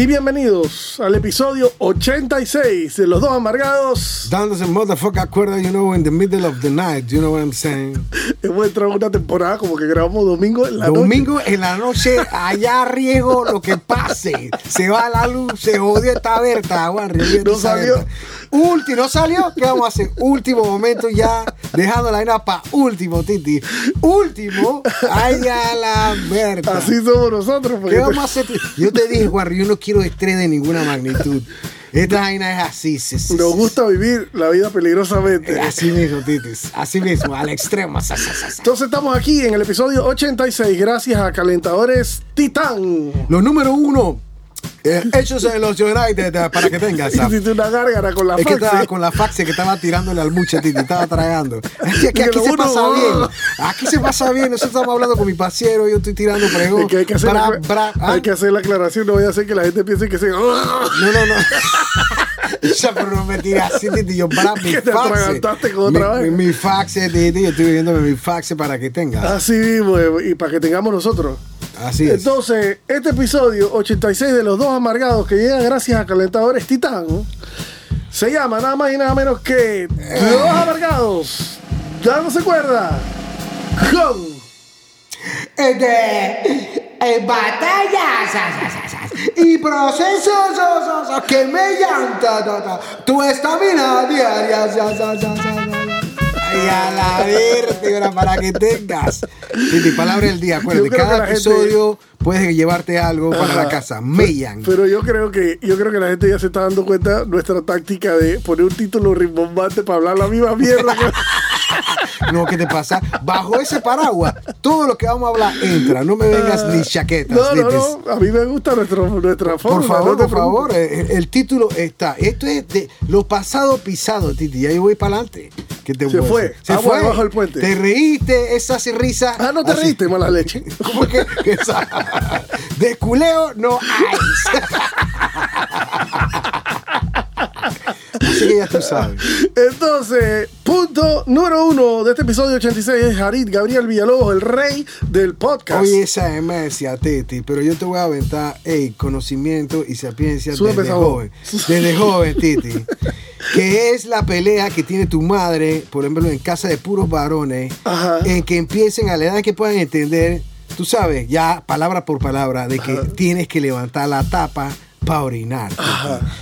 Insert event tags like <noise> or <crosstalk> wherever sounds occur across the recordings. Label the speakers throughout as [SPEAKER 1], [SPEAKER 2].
[SPEAKER 1] Y bienvenidos al episodio 86 de Los Dos Amargados.
[SPEAKER 2] Dándose motherfucker cuerda, you know, in the middle of the night, you know what I'm saying. <laughs>
[SPEAKER 1] Hemos entrado en una temporada como que grabamos domingo en la
[SPEAKER 2] Domingo
[SPEAKER 1] noche.
[SPEAKER 2] en la noche, allá riego lo que pase. Se va la luz, se jodió esta Berta, Juan,
[SPEAKER 1] No salió.
[SPEAKER 2] Último, ¿no salió? ¿Qué vamos a hacer? Último momento ya, dejando la vaina para último, Titi. Último, allá la Berta.
[SPEAKER 1] Así somos nosotros. porque
[SPEAKER 2] ¿Qué vamos a hacer? Yo te dije, Juan, yo no quiero estrés de ninguna magnitud. Esta vaina es así. sí, sí,
[SPEAKER 1] Nos gusta vivir la vida peligrosamente.
[SPEAKER 2] sí. Así mismo, Titis. Así mismo, al extremo. sa, sa, sa, sa.
[SPEAKER 1] Entonces estamos aquí en el episodio 86 gracias a Calentadores Titán.
[SPEAKER 2] Los número uno, eh, hechos en los United, eh, para que tengas. <laughs>
[SPEAKER 1] Hiciste una gárgara con la
[SPEAKER 2] Es que
[SPEAKER 1] faxe.
[SPEAKER 2] estaba con la faxe que estaba tirándole al mucha, Titi, estaba tragando. Aquí, aquí,
[SPEAKER 1] Que
[SPEAKER 2] aquí se
[SPEAKER 1] uno,
[SPEAKER 2] pasa bien. Aquí se pasa bien. Nosotros estamos hablando con mi pasiero, yo estoy tirando pregón.
[SPEAKER 1] Es que hay que hacer,
[SPEAKER 2] Bra,
[SPEAKER 1] la,
[SPEAKER 2] bra, ah.
[SPEAKER 1] hay que hacer la aclaración, no voy a hacer que la gente piense que se...
[SPEAKER 2] No, no, no. <laughs> Ya, pero no me tiras así, Titi. Yo, para <laughs> mi
[SPEAKER 1] te
[SPEAKER 2] faxe.
[SPEAKER 1] con otra
[SPEAKER 2] mi,
[SPEAKER 1] vez.
[SPEAKER 2] mi, mi faxe, Titi. Yo estoy viéndome mi faxe para que tengas.
[SPEAKER 1] Así mismo, eh, y para que tengamos nosotros.
[SPEAKER 2] Así es.
[SPEAKER 1] Entonces, este episodio 86 de Los Dos Amargados, que llega gracias a Calentadores Titán, se llama nada más y nada menos que Los Dos Amargados, dándose cuerda con
[SPEAKER 2] de eh, batallas y procesos so, so, so, que me llanta ta, ta, tu estamina diaria. Ay, a la vértebra para que tengas. <laughs> Titi, palabra del día. Acuérdate, cada
[SPEAKER 1] gente-
[SPEAKER 2] episodio puedes llevarte algo para
[SPEAKER 1] Ajá.
[SPEAKER 2] la casa. Mellan.
[SPEAKER 1] Pero yo creo que yo creo que la gente ya se está dando cuenta nuestra táctica de poner un título rimbombante para hablar la misma mierda. que- <laughs> <laughs>
[SPEAKER 2] No, ¿qué te pasa? Bajo ese paraguas, todo lo que vamos a hablar entra. No me vengas ni chaquetas.
[SPEAKER 1] No, no, no. A mí me gusta nuestro, nuestra forma.
[SPEAKER 2] Por favor, por favor, eh, el, título está. Esto es de lo pasado pisado, Titi. Ya yo voy para adelante. ¿Qué te
[SPEAKER 1] Se fue.
[SPEAKER 2] Se
[SPEAKER 1] Agua
[SPEAKER 2] fue.
[SPEAKER 1] debajo del puente.
[SPEAKER 2] Te reíste, esas risas.
[SPEAKER 1] Ah, no te
[SPEAKER 2] así.
[SPEAKER 1] reíste, mala leche. <laughs>
[SPEAKER 2] ¿Cómo que? Esa- <laughs> De culeo no hay. Así que ya tú sabes.
[SPEAKER 1] Entonces, punto número uno de este episodio 86 es Harid Gabriel Villalobos, el rey del podcast.
[SPEAKER 2] Oye, esa demencia, Titi, pero yo te voy a aventar hey, conocimiento y sapiencia
[SPEAKER 1] Sube
[SPEAKER 2] desde
[SPEAKER 1] pesado.
[SPEAKER 2] joven. Desde joven, Titi. Que es la pelea que tiene tu madre, por ejemplo, en casa de puros varones,
[SPEAKER 1] Ajá.
[SPEAKER 2] en que empiecen a la edad que puedan entender, tú sabes, ya palabra por palabra, de que tienes que levantar la tapa para orinar.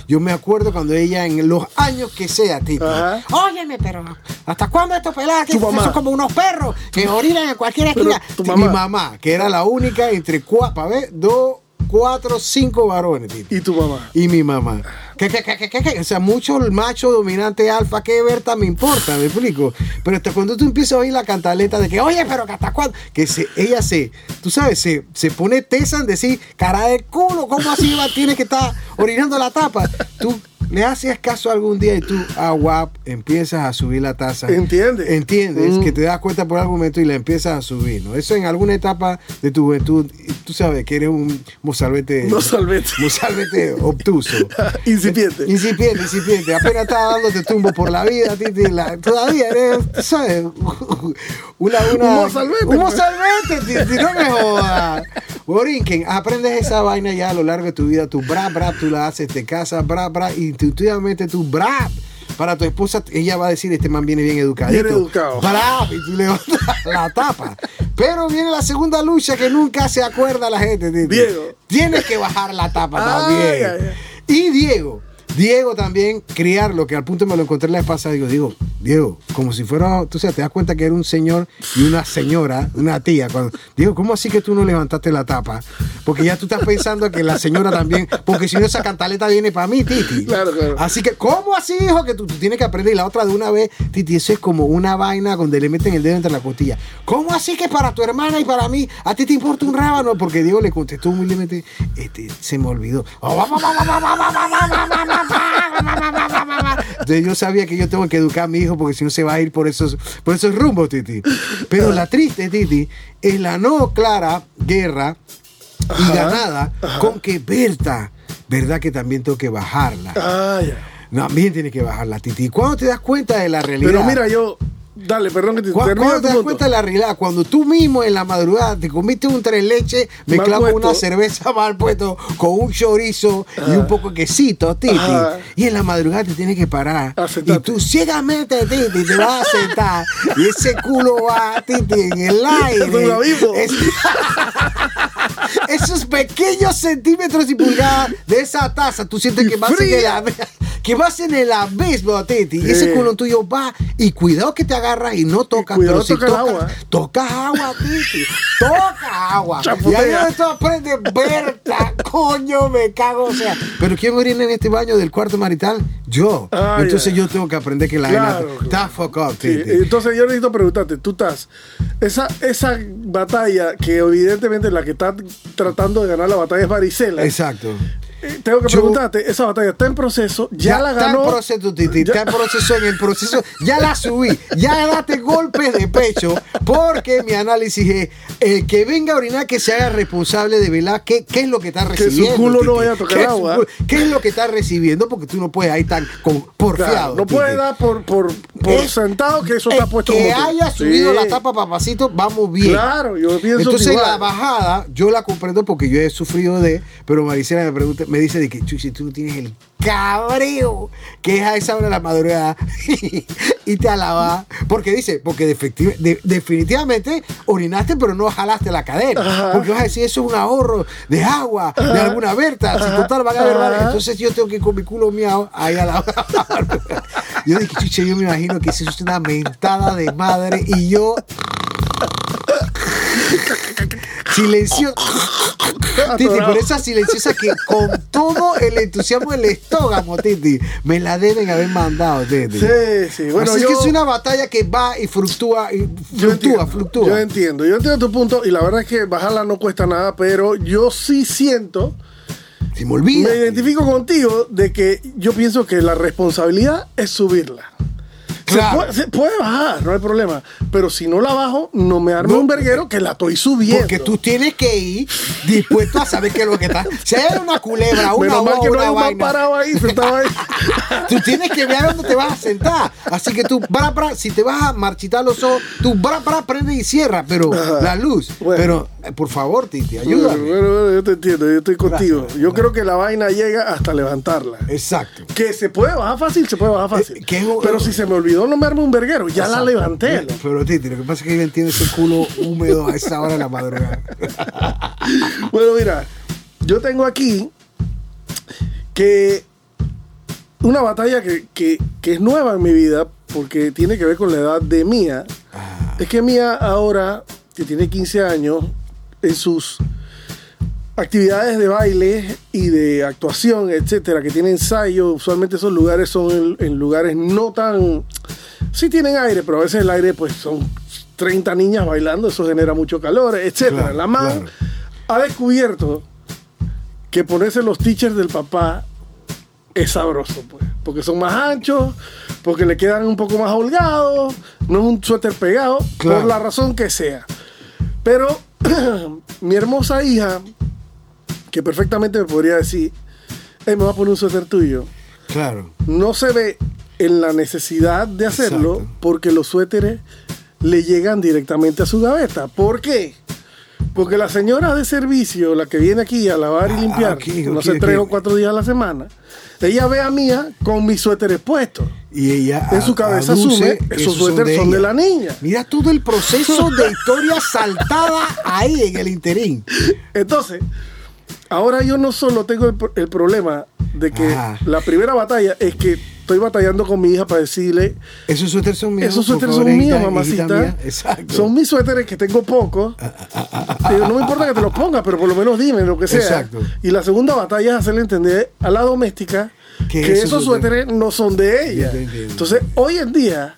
[SPEAKER 2] Yo me acuerdo cuando ella, en los años que sea, Titi,
[SPEAKER 1] Ajá.
[SPEAKER 2] óyeme, pero ¿hasta cuándo estos peladas que son como unos perros que orinan en cualquier esquina? Mi
[SPEAKER 1] mamá.
[SPEAKER 2] que era la única entre cuatro, para ver, dos, cuatro, cinco varones, Titi.
[SPEAKER 1] Y tu mamá.
[SPEAKER 2] Y mi mamá. ¿Qué, qué, qué, qué? O sea, mucho el macho dominante alfa que Berta me importa, me explico. Pero hasta cuando tú empiezas a oír la cantaleta de que, oye, pero que hasta cuándo, que se, ella se, tú sabes, se, se pone tesa en decir, cara de culo, ¿cómo así va? Tiene que estar orinando la tapa. Tú le haces caso algún día y tú, ah, guap, empiezas a subir la taza.
[SPEAKER 1] Entiende.
[SPEAKER 2] Entiendes
[SPEAKER 1] Mm.
[SPEAKER 2] que te das cuenta por algún momento y la empiezas a subir, ¿no? Eso en alguna etapa de tu juventud, y tú sabes que eres un mozalbete.
[SPEAKER 1] Mozalbete.
[SPEAKER 2] Mozalbete obtuso. <laughs>
[SPEAKER 1] Incipiente.
[SPEAKER 2] Incipiente, incipiente. Apenas estaba dándote tumbo por la vida, Titi. la- todavía eres, ¿sabes? <laughs> Una, una,
[SPEAKER 1] Un mozalbete,
[SPEAKER 2] Un
[SPEAKER 1] pues.
[SPEAKER 2] mozalbete, Titi. No me jodas. Borinquen, aprendes esa vaina ya a lo largo de tu vida. Tu bra, bra, tú la haces, te casas, bra, bra. Intuitivamente tu bra. Para tu esposa, ella va a decir, este man viene bien educadito.
[SPEAKER 1] Bien educado.
[SPEAKER 2] Bra, y tú levantas la tapa. Pero viene la segunda lucha que nunca se acuerda la gente, Titi.
[SPEAKER 1] Diego.
[SPEAKER 2] Tienes que bajar la tapa también. Y Diego, Diego también, criarlo, que al punto me lo encontré la vez pasada. Digo, Diego, Diego, como si fuera, tú sabes, te das cuenta que era un señor y una señora, una tía. Cuando, Diego, ¿cómo así que tú no levantaste la tapa? Porque ya tú estás pensando que la señora también, porque si no esa cantaleta viene para mí, Titi.
[SPEAKER 1] Claro, claro.
[SPEAKER 2] Así que, ¿cómo así, hijo? Que tú, tú tienes que aprender. Y la otra de una vez, Titi, eso es como una vaina donde le meten el dedo entre la costilla. ¿Cómo así que para tu hermana y para mí, a ti te importa un rábano? Porque Diego le contestó humildemente, este, se me olvidó. Entonces yo sabía que yo tengo que educar a mi hijo porque si no se va a ir por esos, por esos rumbos, Titi. Pero la triste, Titi, es la no clara guerra y ganada con que Berta, ¿verdad que también tengo que bajarla?
[SPEAKER 1] Ah, ya.
[SPEAKER 2] No, también tiene que bajarla, Titi. ¿Y cuándo te das cuenta de la realidad?
[SPEAKER 1] Pero mira, yo. Dale, perdón que te
[SPEAKER 2] ¿Cu-
[SPEAKER 1] termino
[SPEAKER 2] ¿Cuándo te das
[SPEAKER 1] punto.
[SPEAKER 2] cuenta de la realidad? Cuando tú mismo en la madrugada te comiste un tres leche mezclado con una cerveza <laughs> mal puesto, con un chorizo y un poco de quesito, Titi.
[SPEAKER 1] Ajá.
[SPEAKER 2] Y en la madrugada te tienes que parar.
[SPEAKER 1] A
[SPEAKER 2] Y tú ciegamente, Titi, te vas a sentar. y ese culo va, Titi, en el <laughs> aire.
[SPEAKER 1] Es <laughs>
[SPEAKER 2] esos pequeños centímetros y pulgadas de esa taza, tú sientes
[SPEAKER 1] Y
[SPEAKER 2] que el,
[SPEAKER 1] fría.
[SPEAKER 2] ab- que vas en el abismo, Titi. Y ese
[SPEAKER 1] Sí.
[SPEAKER 2] culo tuyo va y cuidado que te agarras y no tocas,
[SPEAKER 1] cuidado
[SPEAKER 2] pero si
[SPEAKER 1] toca el
[SPEAKER 2] tocas,
[SPEAKER 1] agua.
[SPEAKER 2] tocas agua, Titi. Toca agua. <laughs> Y ahí tú aprendes, Berta, coño, me cago. O sea, pero ¿quién orina en este baño del cuarto marital? Yo.
[SPEAKER 1] Ah,
[SPEAKER 2] Entonces yo tengo que aprender que la
[SPEAKER 1] Claro, claro.
[SPEAKER 2] está fuck up,
[SPEAKER 1] Sí,
[SPEAKER 2] Titi.
[SPEAKER 1] entonces yo necesito preguntarte, tú estás, esa, esa batalla que evidentemente la que está tratando de ganar la batalla es Varicela.
[SPEAKER 2] Exacto.
[SPEAKER 1] Tengo que
[SPEAKER 2] Yo-
[SPEAKER 1] preguntarte, esa batalla está en proceso, ya, la ganó.
[SPEAKER 2] Está en proceso, Titi.
[SPEAKER 1] Ya-
[SPEAKER 2] Está en proceso, en el proceso. Ya la subí. Ya date golpes de pecho. Porque mi análisis es: el que venga a orinar, que se haga responsable de velar qué, qué es lo que está
[SPEAKER 1] su
[SPEAKER 2] recibiendo.
[SPEAKER 1] culo no vaya a tocar
[SPEAKER 2] ¿Qué es su
[SPEAKER 1] agua.
[SPEAKER 2] ¿Qué es lo que está recibiendo? Porque tú no puedes ahí tan porfiado.
[SPEAKER 1] Claro, no
[SPEAKER 2] Titi.
[SPEAKER 1] puede dar por, por, por sentado que eso está puesto
[SPEAKER 2] que
[SPEAKER 1] como tú.
[SPEAKER 2] haya subido
[SPEAKER 1] Sí.
[SPEAKER 2] la tapa, papacito, vamos bien.
[SPEAKER 1] Claro, yo pienso
[SPEAKER 2] Entonces
[SPEAKER 1] igual.
[SPEAKER 2] la bajada, yo la comprendo porque yo he sufrido de, pero Maricela me pregunta, me dice de que Chuchi, tú no tienes el cabreo que es a esa hora de la madrugada <laughs> y te alaba. Porque dice, porque de- definitivamente orinaste, pero no jalaste la cadera.
[SPEAKER 1] Ajá.
[SPEAKER 2] Porque vas a decir, eso es un ahorro de agua, de alguna verta. Si total van a ver, entonces yo tengo que ir con mi culo miado ahí a la <laughs> Yo dije, chuche, yo me imagino que es una mentada de madre y yo silencio Titi, pero esa silenciosa que con todo el entusiasmo del estómago, Titi, me la deben haber mandado, Titi.
[SPEAKER 1] Sí, sí. Bueno,
[SPEAKER 2] Así
[SPEAKER 1] yo,
[SPEAKER 2] que es una batalla que va y fluctúa, y
[SPEAKER 1] yo
[SPEAKER 2] fluctúa,
[SPEAKER 1] entiendo,
[SPEAKER 2] fluctúa.
[SPEAKER 1] Yo entiendo, yo entiendo tu punto y la verdad es que bajarla no cuesta nada, pero yo sí siento,
[SPEAKER 2] Se me olvida.
[SPEAKER 1] me identifico contigo de que yo pienso que la responsabilidad es subirla. Se
[SPEAKER 2] Claro.
[SPEAKER 1] puede, se puede bajar, no hay problema. Pero si no la bajo, no me arme
[SPEAKER 2] No.
[SPEAKER 1] un verguero que la estoy subiendo.
[SPEAKER 2] Porque tú tienes que ir dispuesto a saber qué es lo que está. Si hay una culebra, una
[SPEAKER 1] Menos mal que no hay un parado ahí, sentado ahí. <laughs>
[SPEAKER 2] Tú tienes que ver dónde te vas a sentar. Así que tú, bra, bra, si te vas a marchitar los ojos, tú, bra, bra, prende y cierra, pero
[SPEAKER 1] Ajá.
[SPEAKER 2] la luz.
[SPEAKER 1] Bueno.
[SPEAKER 2] Pero, por favor, Titi, ayúdame.
[SPEAKER 1] bueno, bueno, yo te entiendo, yo estoy contigo.
[SPEAKER 2] Gracias.
[SPEAKER 1] Yo creo que la vaina llega hasta levantarla.
[SPEAKER 2] Exacto.
[SPEAKER 1] Que se puede bajar fácil, se puede bajar fácil.
[SPEAKER 2] Eh, que un-
[SPEAKER 1] Pero si se me olvidó, no me un verguero. Ya la levanté.
[SPEAKER 2] Pero, Titi, lo que pasa es que ella tiene ese culo húmedo a esa hora de la madrugada. <laughs>
[SPEAKER 1] Bueno, mira, yo tengo aquí que una batalla que, que- que es nueva en mi vida porque tiene que ver con la edad de Mía.
[SPEAKER 2] Ah.
[SPEAKER 1] Es que Mía ahora, que tiene 15 años, en sus actividades de baile y de actuación, etcétera, que tiene ensayo, usualmente esos lugares son en, en lugares no tan... Sí tienen aire, pero a veces el aire pues son 30 niñas bailando, eso genera mucho calor, etcétera.
[SPEAKER 2] Claro,
[SPEAKER 1] La man
[SPEAKER 2] claro.
[SPEAKER 1] ha descubierto que ponerse los teachers del papá es sabroso, pues. Porque son más anchos, porque le quedan un poco más holgados, no es un suéter pegado,
[SPEAKER 2] Claro.
[SPEAKER 1] por la razón que sea. Pero <coughs> mi hermosa hija, que perfectamente me podría decir, "Ey, me voy a poner un suéter tuyo,
[SPEAKER 2] Claro.
[SPEAKER 1] no se ve en la necesidad de hacerlo
[SPEAKER 2] Exacto.
[SPEAKER 1] porque los suéteres le llegan directamente a su gaveta. ¿Por qué? Porque la señora de servicio, la que viene aquí a lavar y
[SPEAKER 2] Ah,
[SPEAKER 1] limpiar,
[SPEAKER 2] ok,
[SPEAKER 1] no
[SPEAKER 2] ok,
[SPEAKER 1] sé, tres o cuatro días a la semana, ella ve a Mía con mis suéteres puestos.
[SPEAKER 2] Y ella
[SPEAKER 1] En su cabeza asume,
[SPEAKER 2] que
[SPEAKER 1] esos suéteres son de
[SPEAKER 2] ella.
[SPEAKER 1] la niña.
[SPEAKER 2] Mira todo el proceso de <laughs> historia saltada ahí en el interín.
[SPEAKER 1] Entonces, ahora yo no solo tengo el, pro- el problema de que la primera batalla es que estoy batallando con mi hija para decirle,
[SPEAKER 2] Esos suéteres son míos.
[SPEAKER 1] esos suéteres
[SPEAKER 2] favor,
[SPEAKER 1] son míos, mamacita.
[SPEAKER 2] mía. Exacto.
[SPEAKER 1] Son mis suéteres que tengo pocos. Digo, no me importa que te los pongas, pero por lo menos dime lo que sea.
[SPEAKER 2] Exacto.
[SPEAKER 1] Y la segunda batalla es hacerle entender a la doméstica
[SPEAKER 2] Que esos
[SPEAKER 1] esos
[SPEAKER 2] suéteres-
[SPEAKER 1] no son de ella. Entonces, hoy en día,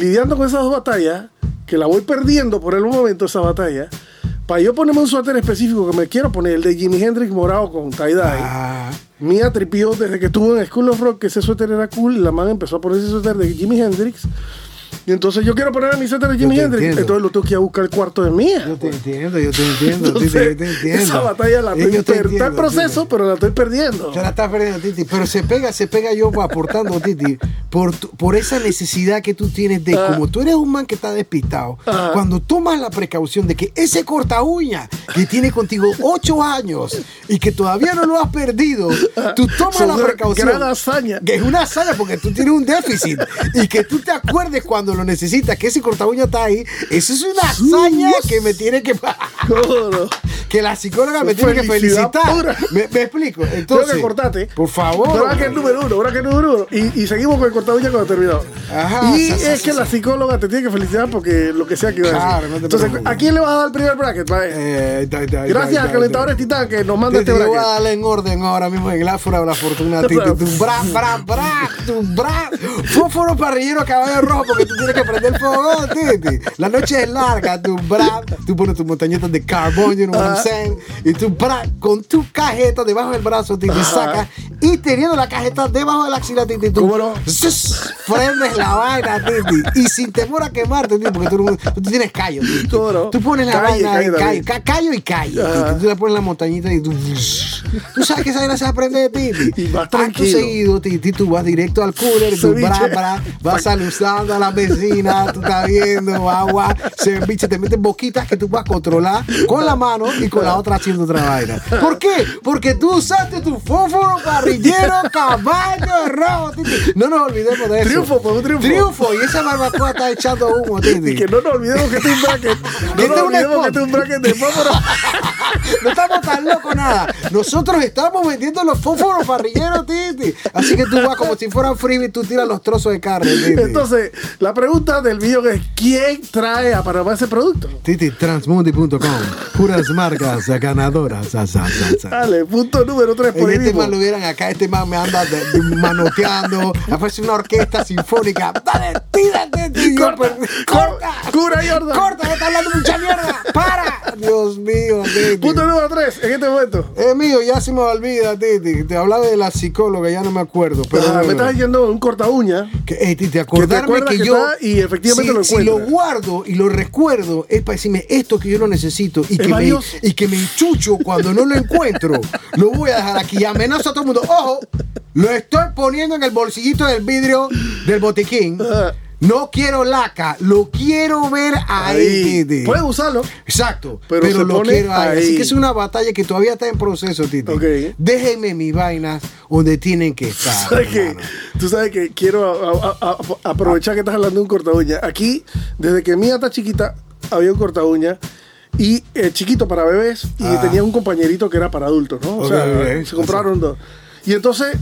[SPEAKER 1] lidiando con esas dos batallas, que la voy perdiendo por el momento esa batalla, para yo ponerme un suéter específico que me quiero poner, el de Jimi Hendrix morado con tie-dye.
[SPEAKER 2] Ah,
[SPEAKER 1] Mía tripió desde que estuvo en School of Rock que ese suéter era cool. y La man empezó a poner ese suéter de Jimi Hendrix. Y entonces yo quiero poner mi suéter de Jimi Hendrix.
[SPEAKER 2] entiendo.
[SPEAKER 1] Entonces lo tengo que ir a buscar el cuarto de mía.
[SPEAKER 2] yo te entiendo, yo te <laughs> entiendo, Titi,
[SPEAKER 1] Entonces,
[SPEAKER 2] yo te entiendo.
[SPEAKER 1] esa batalla la estoy
[SPEAKER 2] yo te
[SPEAKER 1] per- Está en proceso,
[SPEAKER 2] Titi.
[SPEAKER 1] pero la estoy perdiendo.
[SPEAKER 2] Te la estás perdiendo, Titi. Pero se pega, se pega yo aportando, Titi, por, por esa necesidad que tú tienes de,
[SPEAKER 1] Ah.
[SPEAKER 2] como tú eres un man que está despistado,
[SPEAKER 1] Ah.
[SPEAKER 2] cuando tomas la precaución de que ese corta uña que tiene contigo ocho años y que todavía no lo has perdido, tú tomas
[SPEAKER 1] Son
[SPEAKER 2] la precaución.
[SPEAKER 1] gran hazaña.
[SPEAKER 2] Que es una hazaña porque tú tienes un déficit y que tú te acuerdes cuando lo necesitas, que ese corta uña está ahí. Eso es una hazaña que me tiene que. Que la psicóloga me tiene que felicitar. Me, me explico. Entonces,
[SPEAKER 1] que cortarte.
[SPEAKER 2] Por favor.
[SPEAKER 1] Bracket número uno, bracket número uno. Y, y seguimos con el cortaduña cuando terminamos.
[SPEAKER 2] Ajá,
[SPEAKER 1] y
[SPEAKER 2] sa, sa,
[SPEAKER 1] es
[SPEAKER 2] sa,
[SPEAKER 1] que la psicóloga te tiene que felicitar porque lo que sea que iba a decir.
[SPEAKER 2] No te
[SPEAKER 1] Entonces,
[SPEAKER 2] preocupes.
[SPEAKER 1] ¿a quién le vas a dar el primer bracket?
[SPEAKER 2] Eh, da- da-
[SPEAKER 1] Gracias
[SPEAKER 2] da-
[SPEAKER 1] a Calentadores Titán que nos manda
[SPEAKER 2] Titi,
[SPEAKER 1] este
[SPEAKER 2] yo voy a
[SPEAKER 1] bracket.
[SPEAKER 2] darle en orden ahora mismo en el áfora de la fortuna. Tu bra, bra, bra, tu bra. Fósforo parrillero caballo rojo porque tú tienes que prender fuego, Titi. La noche es larga, tu bra. Tú pones tus montañitas de carbón, you know what I'm saying? Y tu bra con tu cajeta debajo del brazo, Titi,
[SPEAKER 1] Ajá.
[SPEAKER 2] sacas. Y teniendo la cajeta debajo de la axila, Titi, tú
[SPEAKER 1] ¿Cómo no?
[SPEAKER 2] prendes la vaina, Titi. Y sin temor a quemarte, Titi, porque tú, tú tienes callo, Titi.
[SPEAKER 1] ¿Cómo no?
[SPEAKER 2] Tú pones la
[SPEAKER 1] Calle,
[SPEAKER 2] vaina
[SPEAKER 1] calle
[SPEAKER 2] callo, ca- callo y callo. Titi. Tú le pones la montañita y tú. Tú sabes que esa vaina se aprende de Titi.
[SPEAKER 1] Y vas
[SPEAKER 2] Acto
[SPEAKER 1] tranquilo.
[SPEAKER 2] seguido, Titi, tú vas directo al cooler, tú bra, bra, vas saludando a la vecina, tú estás viendo agua, ceviche, te metes boquitas que tú vas a controlar con la mano y con la otra haciendo otra vaina. ¿Por qué? Porque tú usaste tu fósforo parrillero caballo rojo, Titi. No nos olvidemos de eso.
[SPEAKER 1] Triunfo, pues, un triunfo.
[SPEAKER 2] Triunfo, y esa barbacoa está echando humo, Titi.
[SPEAKER 1] Y que no nos olvidemos que este es un bracket. No nos olvidemos que este es un bracket de fósforo.
[SPEAKER 2] No estamos tan locos nada. Nosotros estamos vendiendo los fósforos parrilleros, Titi. Así que tú vas como si fueran freebie, tú tiras los trozos de carne, Titi.
[SPEAKER 1] Entonces, la pregunta del millón es: ¿quién trae a Panamá ese producto?
[SPEAKER 2] Titi, transmundi.com. Puras marcas ganadoras.
[SPEAKER 1] Dale, punto número 3 por
[SPEAKER 2] este man lo vieran acá, este man me anda manoteando, aparece una orquesta sinfónica. Dale, tírate,
[SPEAKER 1] Corta,
[SPEAKER 2] pues,
[SPEAKER 1] corta, cura, Jordan.
[SPEAKER 2] corta, que está hablando mucha mierda. Para. Dios mío, Titi.
[SPEAKER 1] Punto número 3 en este momento.
[SPEAKER 2] Es mío, ya se me olvida, Titi. Te hablaba de la psicóloga, ya no me acuerdo. Pero
[SPEAKER 1] me estás diciendo un corta uña.
[SPEAKER 2] Que, ey, Titi, acordarme que yo.
[SPEAKER 1] Y efectivamente
[SPEAKER 2] si,
[SPEAKER 1] lo
[SPEAKER 2] si lo guardo y lo recuerdo, es para decirme esto que yo lo necesito y, que me, y que me enchucho cuando no lo encuentro. lo voy a dejar aquí amenazo a todo el mundo. Ojo, lo estoy poniendo en el bolsillito del vidrio del botiquín. No quiero laca, lo quiero ver ahí,
[SPEAKER 1] Ahí. Puedes usarlo.
[SPEAKER 2] Exacto,
[SPEAKER 1] Pero
[SPEAKER 2] pero,
[SPEAKER 1] se
[SPEAKER 2] lo
[SPEAKER 1] pone
[SPEAKER 2] quiero ahí. Así
[SPEAKER 1] ahí.
[SPEAKER 2] que es una batalla que todavía está en proceso, Titi.
[SPEAKER 1] Ok.
[SPEAKER 2] Déjenme mis vainas donde tienen que estar.
[SPEAKER 1] Tú sabes que quiero a- a- a- aprovechar que estás hablando de un corta uña. Aquí, desde que Mía está chiquita, había un corta uña. Y eh, chiquito para bebés. Y
[SPEAKER 2] Ah.
[SPEAKER 1] tenía un compañerito que era para adultos, ¿no? O sea, se compraron dos. Y entonces,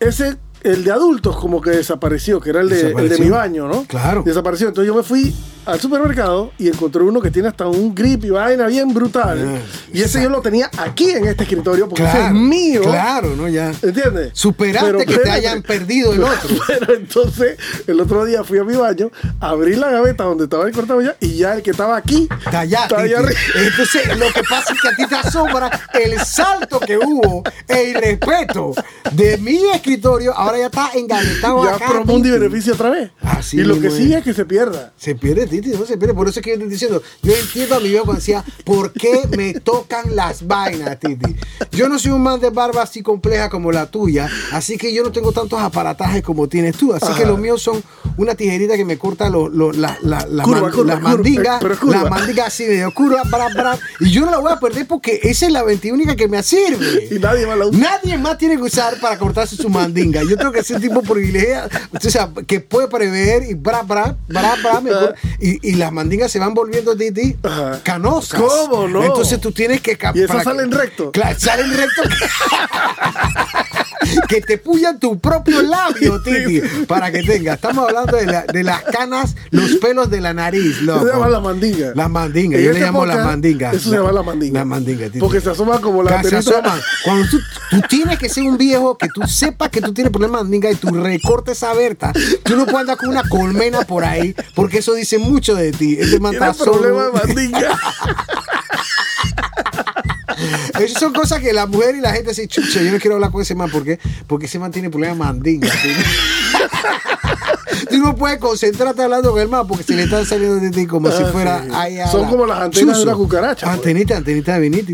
[SPEAKER 1] ese, el de adultos como que desapareció, que era el de, el de mi baño, ¿no?
[SPEAKER 2] Claro.
[SPEAKER 1] Desapareció. Entonces yo me fui al supermercado y encontré uno que tiene hasta un grip y vaina bien brutal.
[SPEAKER 2] Ah,
[SPEAKER 1] y ese yo lo tenía aquí en este escritorio porque ese es mío.
[SPEAKER 2] Claro, ¿no? Ya.
[SPEAKER 1] ¿Entiendes?
[SPEAKER 2] Superaste
[SPEAKER 1] Pero
[SPEAKER 2] que te hayan perdido el otro. <laughs>
[SPEAKER 1] Pero entonces, el otro día fui a mi baño, abrí la gaveta donde estaba el cortado ya, y ya el que estaba aquí,
[SPEAKER 2] Está allá,
[SPEAKER 1] está allá arriba.
[SPEAKER 2] Entonces, lo que pasa es que a ti te asombra el salto que hubo, el respeto de mi escritorio, ahora ya está engavetado
[SPEAKER 1] Ya
[SPEAKER 2] acá.
[SPEAKER 1] promundo y beneficio otra vez.
[SPEAKER 2] Así
[SPEAKER 1] y lo que sigue
[SPEAKER 2] es.
[SPEAKER 1] que se pierda.
[SPEAKER 2] Se pierde, Titi, no se pierde. Por eso es que yo estoy diciendo, yo entiendo a mi viejo cuando decía, ¿por qué me tocan las vainas, Titi? Yo no soy un man de barba así compleja como la tuya, así que yo no tengo tantos aparatajes como tienes tú. Así que
[SPEAKER 1] Ajá.
[SPEAKER 2] los míos son una tijerita que me corta lo- lo- la- la- la
[SPEAKER 1] Curva,
[SPEAKER 2] man-
[SPEAKER 1] curva,
[SPEAKER 2] las
[SPEAKER 1] curva,
[SPEAKER 2] mandingas,
[SPEAKER 1] eh,
[SPEAKER 2] las mandingas así bra, bra, y yo no la voy a perder porque esa es la 21 que me sirve.
[SPEAKER 1] Y nadie más la usa.
[SPEAKER 2] Nadie más tiene que usar para cortarse su mandinga. Yo tengo que ser un tipo privilegiado, o sea, que puede prever y bra, bra, bra, bra, mejor. y, y las mandingas se van volviendo, Titi,
[SPEAKER 1] Ajá.
[SPEAKER 2] canosas.
[SPEAKER 1] ¿Cómo no?
[SPEAKER 2] Entonces tú tienes que...
[SPEAKER 1] Y esas salen recto.
[SPEAKER 2] Claro, salen recto. <laughs> que te puyan tu propio labio, <laughs> Titi, para que tengas. Estamos hablando de, la- de las canas, los pelos de la nariz, loco.
[SPEAKER 1] se llama la mandinga.
[SPEAKER 2] Las mandingas, yo le llamo las mandingas.
[SPEAKER 1] Eso se llama la mandinga.
[SPEAKER 2] La mandinga, Titi.
[SPEAKER 1] Porque se asoma como la
[SPEAKER 2] se asoman. Cuando tú, tú tienes que ser un viejo que tú sepas que tú tienes problemas de mandinga y tú recortes esa berta, tú no puedes andar con una colmena por ahí, porque eso dice mucho de ti. Este man
[SPEAKER 1] problema de mandinga. <laughs>
[SPEAKER 2] Esas son cosas que la mujer y la gente dice, chucha, yo no quiero hablar con ese man. ¿Por qué? Porque ese man tiene problemas mandinga. Tú, no puedes concentrarte hablando con el man porque se le están saliendo de ti como si
[SPEAKER 1] Ah,
[SPEAKER 2] fuera
[SPEAKER 1] Son
[SPEAKER 2] la-
[SPEAKER 1] como las antenas de una cucaracha, pues.
[SPEAKER 2] Antenita, antenita de viniti.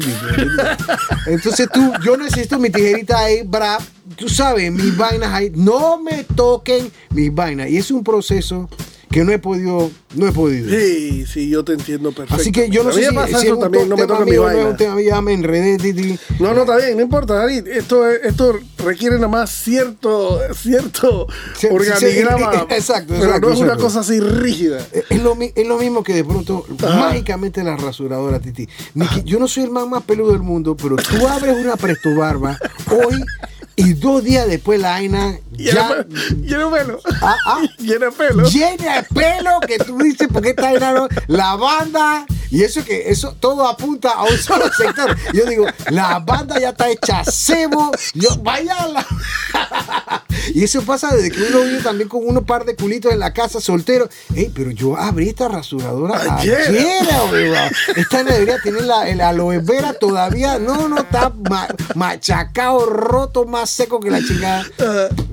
[SPEAKER 2] Entonces tú, yo necesito mi tijerita ahí, bra. Tú sabes, mis vainas ahí. No me toquen mis vainas. Y es un proceso que no he podido, no he podido.
[SPEAKER 1] Sí, sí, yo te entiendo perfecto.
[SPEAKER 2] Así que yo no sé si,
[SPEAKER 1] pasa
[SPEAKER 2] si
[SPEAKER 1] eso
[SPEAKER 2] es un
[SPEAKER 1] también, no me toca mi
[SPEAKER 2] no es
[SPEAKER 1] vaina.
[SPEAKER 2] un tema, ya me enredé, Titi.
[SPEAKER 1] No, no, está bien, no importa, David. Esto, es- esto requiere nada más cierto, cierto
[SPEAKER 2] Sí,
[SPEAKER 1] organigrama. <laughs>
[SPEAKER 2] sí, exacto,
[SPEAKER 1] Pero
[SPEAKER 2] exacto,
[SPEAKER 1] no es una cosa así rígida.
[SPEAKER 2] Es lo, es lo mismo que de pronto,
[SPEAKER 1] Ajá.
[SPEAKER 2] mágicamente la rasuradora, Titi. Ni que- yo no soy el man más peludo del mundo, pero tú abres una presto barba hoy y dos días después la vaina
[SPEAKER 1] Llena,
[SPEAKER 2] ya <laughs>
[SPEAKER 1] llena de pelo.
[SPEAKER 2] Ah, ah.
[SPEAKER 1] Llena de pelo.
[SPEAKER 2] llena pelo que tú dices, ¿por qué está llenando la banda? Y eso que eso todo apunta a un solo <laughs> sector. Yo digo, la banda ya está hecha cebo. Yo, vaya a la- Y eso pasa desde que uno vive también con unos par de culitos en la casa soltero. Ey, pero yo abrí esta rasuradora
[SPEAKER 1] Ayer.
[SPEAKER 2] ayer. Esta debería tener la, el aloe vera todavía. No, no, está ma- machacado, roto, más seco que la chingada.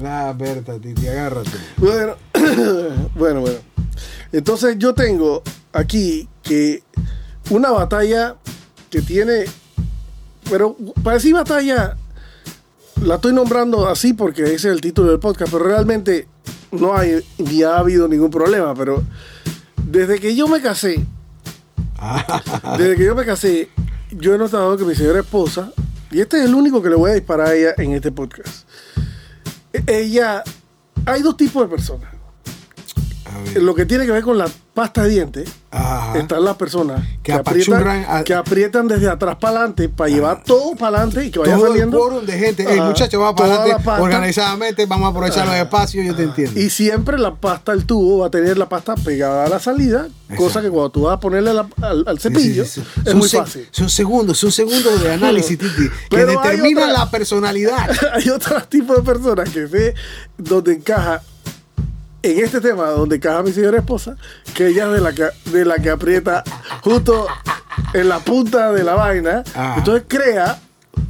[SPEAKER 2] La Berta, Titi, agárrate.
[SPEAKER 1] Bueno, <clears throat> bueno, bueno. Entonces yo tengo aquí que una batalla que tiene, pero para decir batalla, la estoy nombrando así porque ese es el título del podcast, pero realmente no hay ni ha habido ningún problema, pero desde que yo me casé, desde que yo me casé, yo he notado que mi señora esposa, y este es el único que le voy a disparar a ella en este podcast, ella, hay dos tipos de personas. Lo que tiene que ver con la pasta de dientes,
[SPEAKER 2] Ajá.
[SPEAKER 1] están las personas
[SPEAKER 2] Que
[SPEAKER 1] que, aprietan,
[SPEAKER 2] a-
[SPEAKER 1] que aprietan desde atrás para adelante para llevar todo para adelante y que vaya
[SPEAKER 2] Todo el
[SPEAKER 1] saliendo.
[SPEAKER 2] quórum de gente. El muchacho va para
[SPEAKER 1] la
[SPEAKER 2] adelante organizadamente. Vamos a aprovechar los espacios. Yo te entiendo.
[SPEAKER 1] Y siempre la pasta, el tubo, va a tener la pasta pegada a la salida, cosa que cuando tú vas a ponerle la- al, al
[SPEAKER 2] Sí, sí,
[SPEAKER 1] cepillo,
[SPEAKER 2] sí, sí.
[SPEAKER 1] es
[SPEAKER 2] Son
[SPEAKER 1] muy
[SPEAKER 2] se-
[SPEAKER 1] fácil.
[SPEAKER 2] Son segundos, son segundos de análisis, Titi, que determinan la personalidad. <laughs>
[SPEAKER 1] Hay otro tipo de personas que sé donde encaja en este tema, donde encaja mi señora esposa, que ella es de la que, de la que aprieta justo en la punta de la vaina.
[SPEAKER 2] Ah.
[SPEAKER 1] Entonces crea